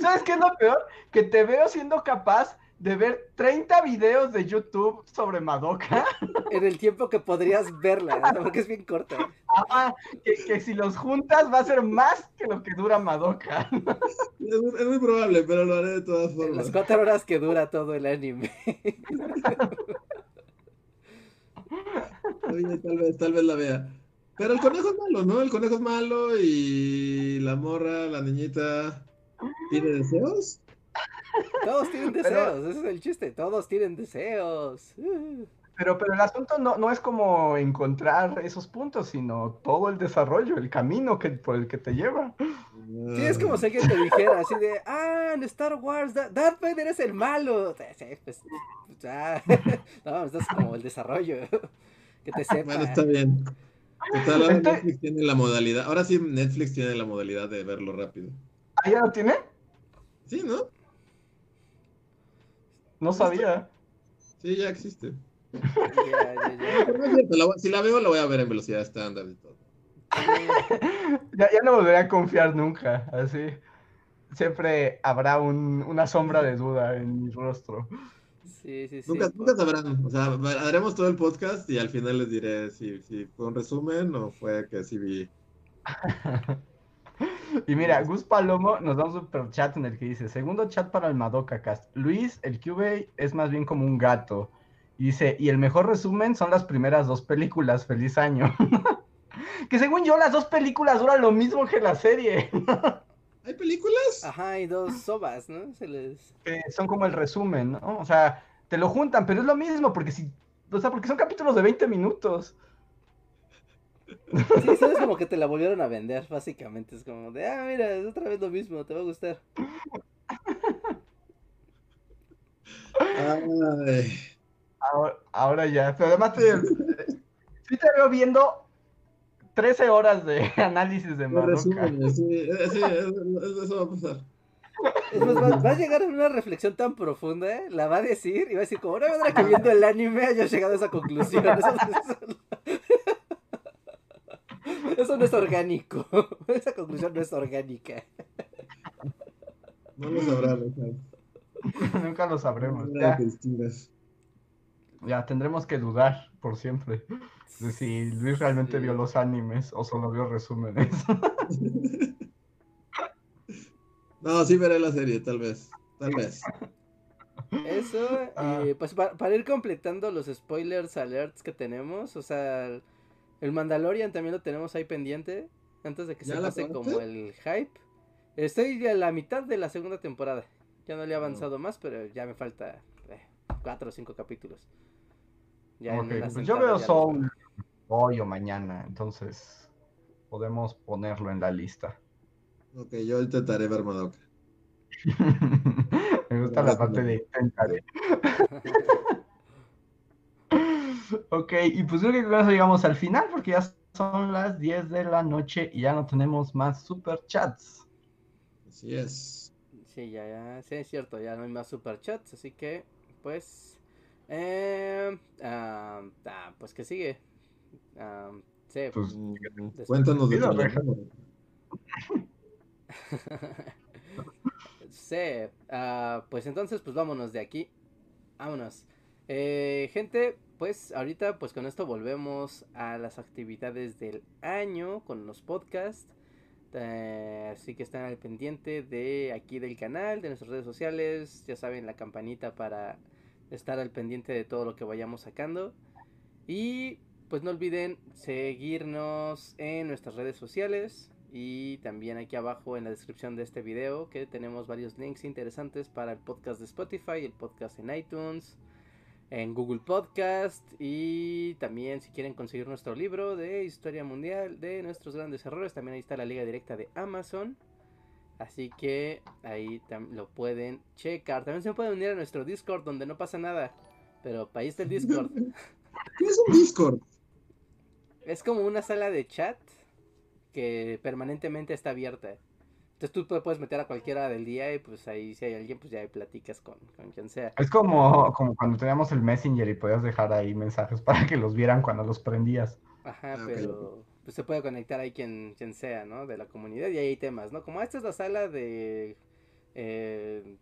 ¿Sabes qué es lo peor? Que te veo siendo capaz de ver 30 videos de YouTube sobre Madoka. En el tiempo que podrías verla, ¿no? porque es bien corta. Ah, que, que si los juntas va a ser más que lo que dura Madoka. Es, muy- es muy probable, pero lo haré de todas En formas. las cuatro horas que dura todo el anime. Oye, tal vez, tal vez la vea. Pero el conejo es malo, ¿no? El conejo es malo y la morra, la niñita, ¿tiene deseos? Todos tienen Pero- deseos, ese es el chiste. Todos tienen deseos. Pero, pero el asunto no, no es como encontrar esos puntos, sino todo el desarrollo, el camino que, por el que te lleva. Sí, es como si alguien te dijera así de, ah, en Star Wars, Da- Darth Vader es el malo. Sí, pues, pues, ah, no, esto es como el desarrollo. Que te sepa. Bueno, está bien. Total, ahora Estoy- Netflix tiene la modalidad. Ahora sí, Netflix tiene la modalidad de verlo rápido. ¿Ah, ya lo tiene? Sí, ¿no? No sabía. Sí, ya existe. Ya, ya, ya. Pero no es cierto, la voy- si la veo, la voy a ver en velocidad estándar y todo. Ya, ya no volveré a confiar nunca, así. Siempre habrá un- una sombra de duda en mi rostro. Sí, sí, sí. Nunca, nunca sabrán. O sea, haremos todo el podcast y al final les diré si, si fue un resumen o fue que sí vi. Y mira, Gus Palomo nos da un super chat en el que dice, segundo chat para el Madoka Cast. Luis, el QB es más bien como un gato. Y dice, y el mejor resumen son las primeras dos películas, feliz año. que según yo las dos películas duran lo mismo que la serie. ¿Hay películas? Ajá, y dos sobas, ¿no? Se les... que son como el resumen, ¿no? O sea, te lo juntan, pero es lo mismo, porque si, o sea, porque son capítulos de 20 minutos. Sí, sabes como que te la volvieron a vender, básicamente. Es como de, ah, mira, es otra vez lo mismo, te va a gustar. Ay, Ahora, ahora ya, pero además te, sí te veo viendo 13 horas de análisis de Madoka. sí, eh, sí, eso va a pasar. Es más, va, va a llegar a una reflexión tan profunda, ¿eh? la va a decir y va a decir, como, me manera que viendo el anime haya llegado a esa conclusión. Eso, eso- eso no es orgánico. Esa conclusión no es orgánica. No lo sea, Nunca lo sabremos. no Ya, que distingas. ya tendremos que dudar por siempre de si Luis realmente Sí. vio los animes o solo vio resúmenes. No, sí veré la serie, tal vez. Tal vez. Eso, Ah. y pues pa- para ir completando los spoilers alerts que tenemos, o sea, el- Mandalorian también lo tenemos ahí pendiente, antes de que ¿Ya se pase como el hype. Estoy a la mitad de la segunda temporada, ya no le he avanzado más, pero ya me falta eh, cuatro o cinco capítulos. Ya en Ok, una pues yo veo los Soul hoy o mañana, entonces podemos ponerlo en la lista. Ok, yo intentaré ver Madoka. Me gusta la parte de intentaré. Ok, y pues creo que con eso llegamos al final porque ya son las 10 de la noche y ya no tenemos más super chats. Así es. Sí, ya, ya, sí, es cierto, ya no hay más superchats, así que, pues, eh, ah, ah, pues que sigue. Ah, sí, Pues, Cuéntanos de tu amor. sí, ah, pues entonces, pues vámonos de aquí, vámonos. Eh, gente, pues ahorita, pues con esto volvemos a las actividades del año con los podcasts. Eh, así que están al pendiente de aquí del canal, de nuestras redes sociales, ya saben la campanita para estar al pendiente de todo lo que vayamos sacando. Y pues no olviden seguirnos en nuestras redes sociales y también aquí abajo en la descripción de este video que tenemos varios links interesantes para el podcast de Spotify, el podcast en iTunes, en Google Podcast y también si quieren conseguir nuestro libro de historia mundial de nuestros grandes errores, también ahí está la liga directa de Amazon. Así que ahí lo pueden checar. También se pueden unir a nuestro Discord donde no pasa nada. Pero ahí está el Discord. ¿Qué es un Discord? Es como una sala de chat que permanentemente está abierta. Entonces tú te puedes meter a cualquiera del día y pues ahí si hay alguien, pues ya platicas con, quien sea. Es como, como cuando teníamos el Messenger y podías dejar ahí mensajes para que los vieran cuando los prendías. Ajá, ah, pero pues se puede conectar ahí quien, quien sea, ¿no? De la comunidad y ahí hay temas, ¿no? Como esta es la sala de... Eh,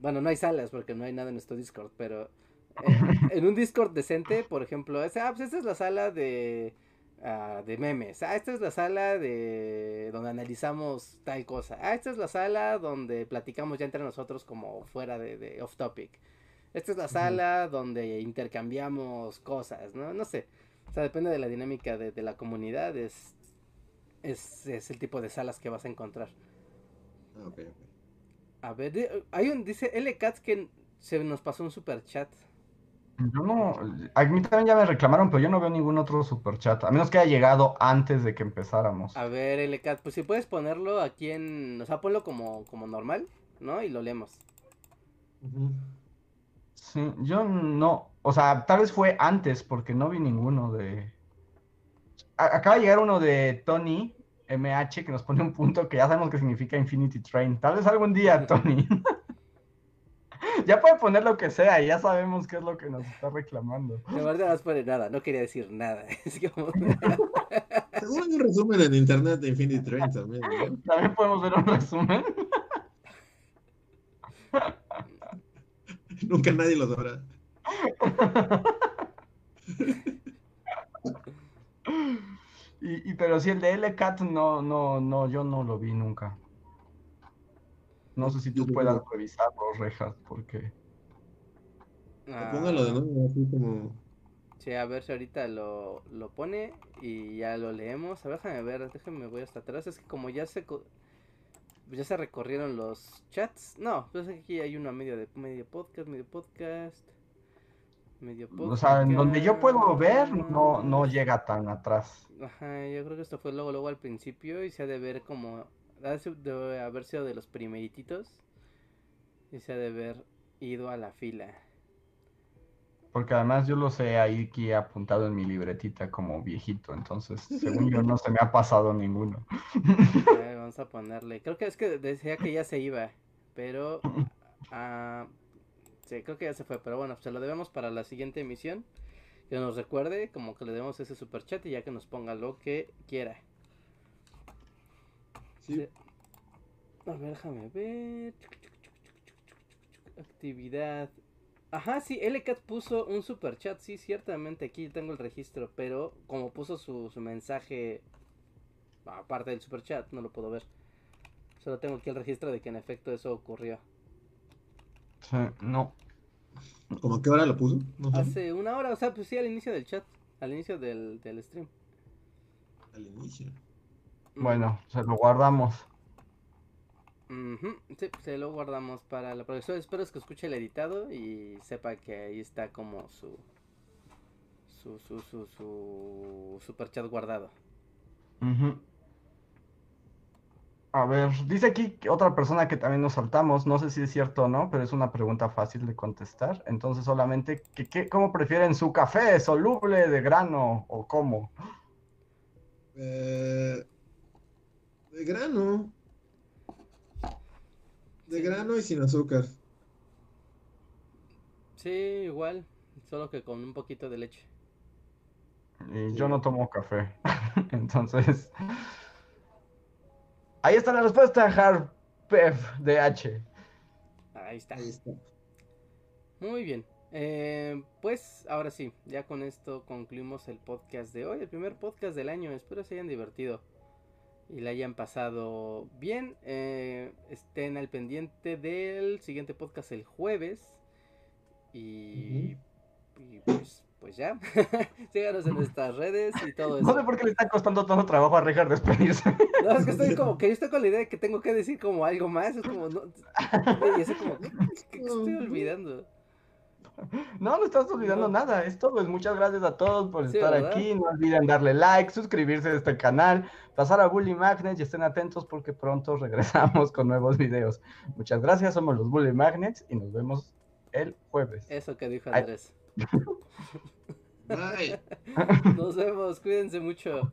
bueno, no hay salas porque no hay nada en nuestro Discord, pero en un Discord decente, por ejemplo, ah, pues esta es la sala de Ah, de memes. Ah, esta es la sala de donde analizamos tal cosa. Ah, esta es la sala donde platicamos ya entre nosotros como fuera de, off topic. Esta es la sala donde intercambiamos cosas, ¿no? No sé. O sea, depende de la dinámica de, la comunidad. Es, es, el tipo de salas que vas a encontrar. A ver, hay un, dice L. Katz que se nos pasó un super chat. Yo no, a mí también ya me reclamaron, pero yo no veo ningún otro super chat, a menos que haya llegado antes de que empezáramos. A ver, LCAT, pues si puedes ponerlo aquí en, o sea, ponlo como, como normal, ¿no? Y lo leemos. Sí, yo no, o sea, tal vez fue antes, porque no vi ninguno de... acaba de llegar uno de Tony MH que nos pone un punto que ya sabemos que significa Infinity Train. Tal vez algún día, Tony. ya puede poner lo que sea y ya sabemos qué es lo que nos está reclamando. De verdad no pone nada, no quería decir nada. Es como... Seguro hay un resumen en internet de Infinity Train también. También podemos ver un resumen. Nunca nadie lo sabrá. y, y, pero si el de LCAT no, no, no, yo no lo vi nunca. No sé si tú puedas revisar los rejas, porque. Ah, Póngalo de nuevo, así como. Sí, a ver si ahorita lo, lo pone y ya lo leemos. A ver, déjame ver, déjame, voy hasta atrás. Es que como ya se ya se recorrieron los chats. No, pues aquí hay uno a medio de medio podcast, medio podcast. Medio podcast. O sea, en donde yo puedo ver, no, no llega tan atrás. Ajá, yo creo que esto fue luego, luego al principio y se ha de ver como debe haber sido de los primerititos y se ha de haber ido a la fila. Porque además yo lo sé ahí que he apuntado en mi libretita como viejito, entonces según yo no se me ha pasado ninguno. vamos a ponerle, creo que es que decía que ya se iba, pero uh, sí, creo que ya se fue, pero bueno, se lo debemos para la siguiente emisión. Que nos recuerde, como que le demos ese super chat y ya que nos ponga lo que quiera. A ver, déjame ver. Actividad. Ajá, sí, LCAT puso un super chat, sí, ciertamente aquí tengo el registro, pero como puso su, su mensaje aparte del super chat, no lo puedo ver. Solo tengo aquí el registro de que en efecto eso ocurrió. Sí, no. ¿Cómo a qué hora lo puso? Hace una hora, o sea, pues sí, al inicio del chat, al inicio del, del stream. Al inicio. Bueno, se lo guardamos. Sí, se lo guardamos para la profesora. Espero que escuche el editado y sepa que ahí está como su su su su, su super chat guardado. A ver, dice aquí otra persona que también nos saltamos, no sé si es cierto o no, pero es una pregunta fácil de contestar. Entonces solamente, ¿qué, cómo prefieren su café? ¿Soluble, de grano o cómo? Eh, de grano. De grano y sin azúcar. Sí, igual. Solo que con un poquito de leche. Y yo no tomo café. Entonces. Ahí está la respuesta, Harpef de H. Ahí está. Ahí está. Muy bien. Eh, pues ahora sí, ya con esto concluimos el podcast de hoy, el primer podcast del año. Espero se hayan divertido y la hayan pasado bien. Eh, estén al pendiente del siguiente podcast el jueves. Y, pues, pues ya. Síganos en nuestras redes y todo eso. No sé por qué le está costando tanto trabajo a Richard despedirse. No, es que estoy como que yo estoy con la idea de que tengo que decir como algo más. Es como, no. Y es como, ¿qué, estoy olvidando? No, no estás olvidando No. nada. Es todo. Es muchas gracias a todos por Sí, estar ¿verdad? aquí. No olviden darle like, suscribirse a este canal, pasar a Bully Magnets y estén atentos porque pronto regresamos con nuevos videos. Muchas gracias. Somos los Bully Magnets y nos vemos el jueves. Eso que dijo. Andrés. Ay. Nos vemos, cuídense mucho.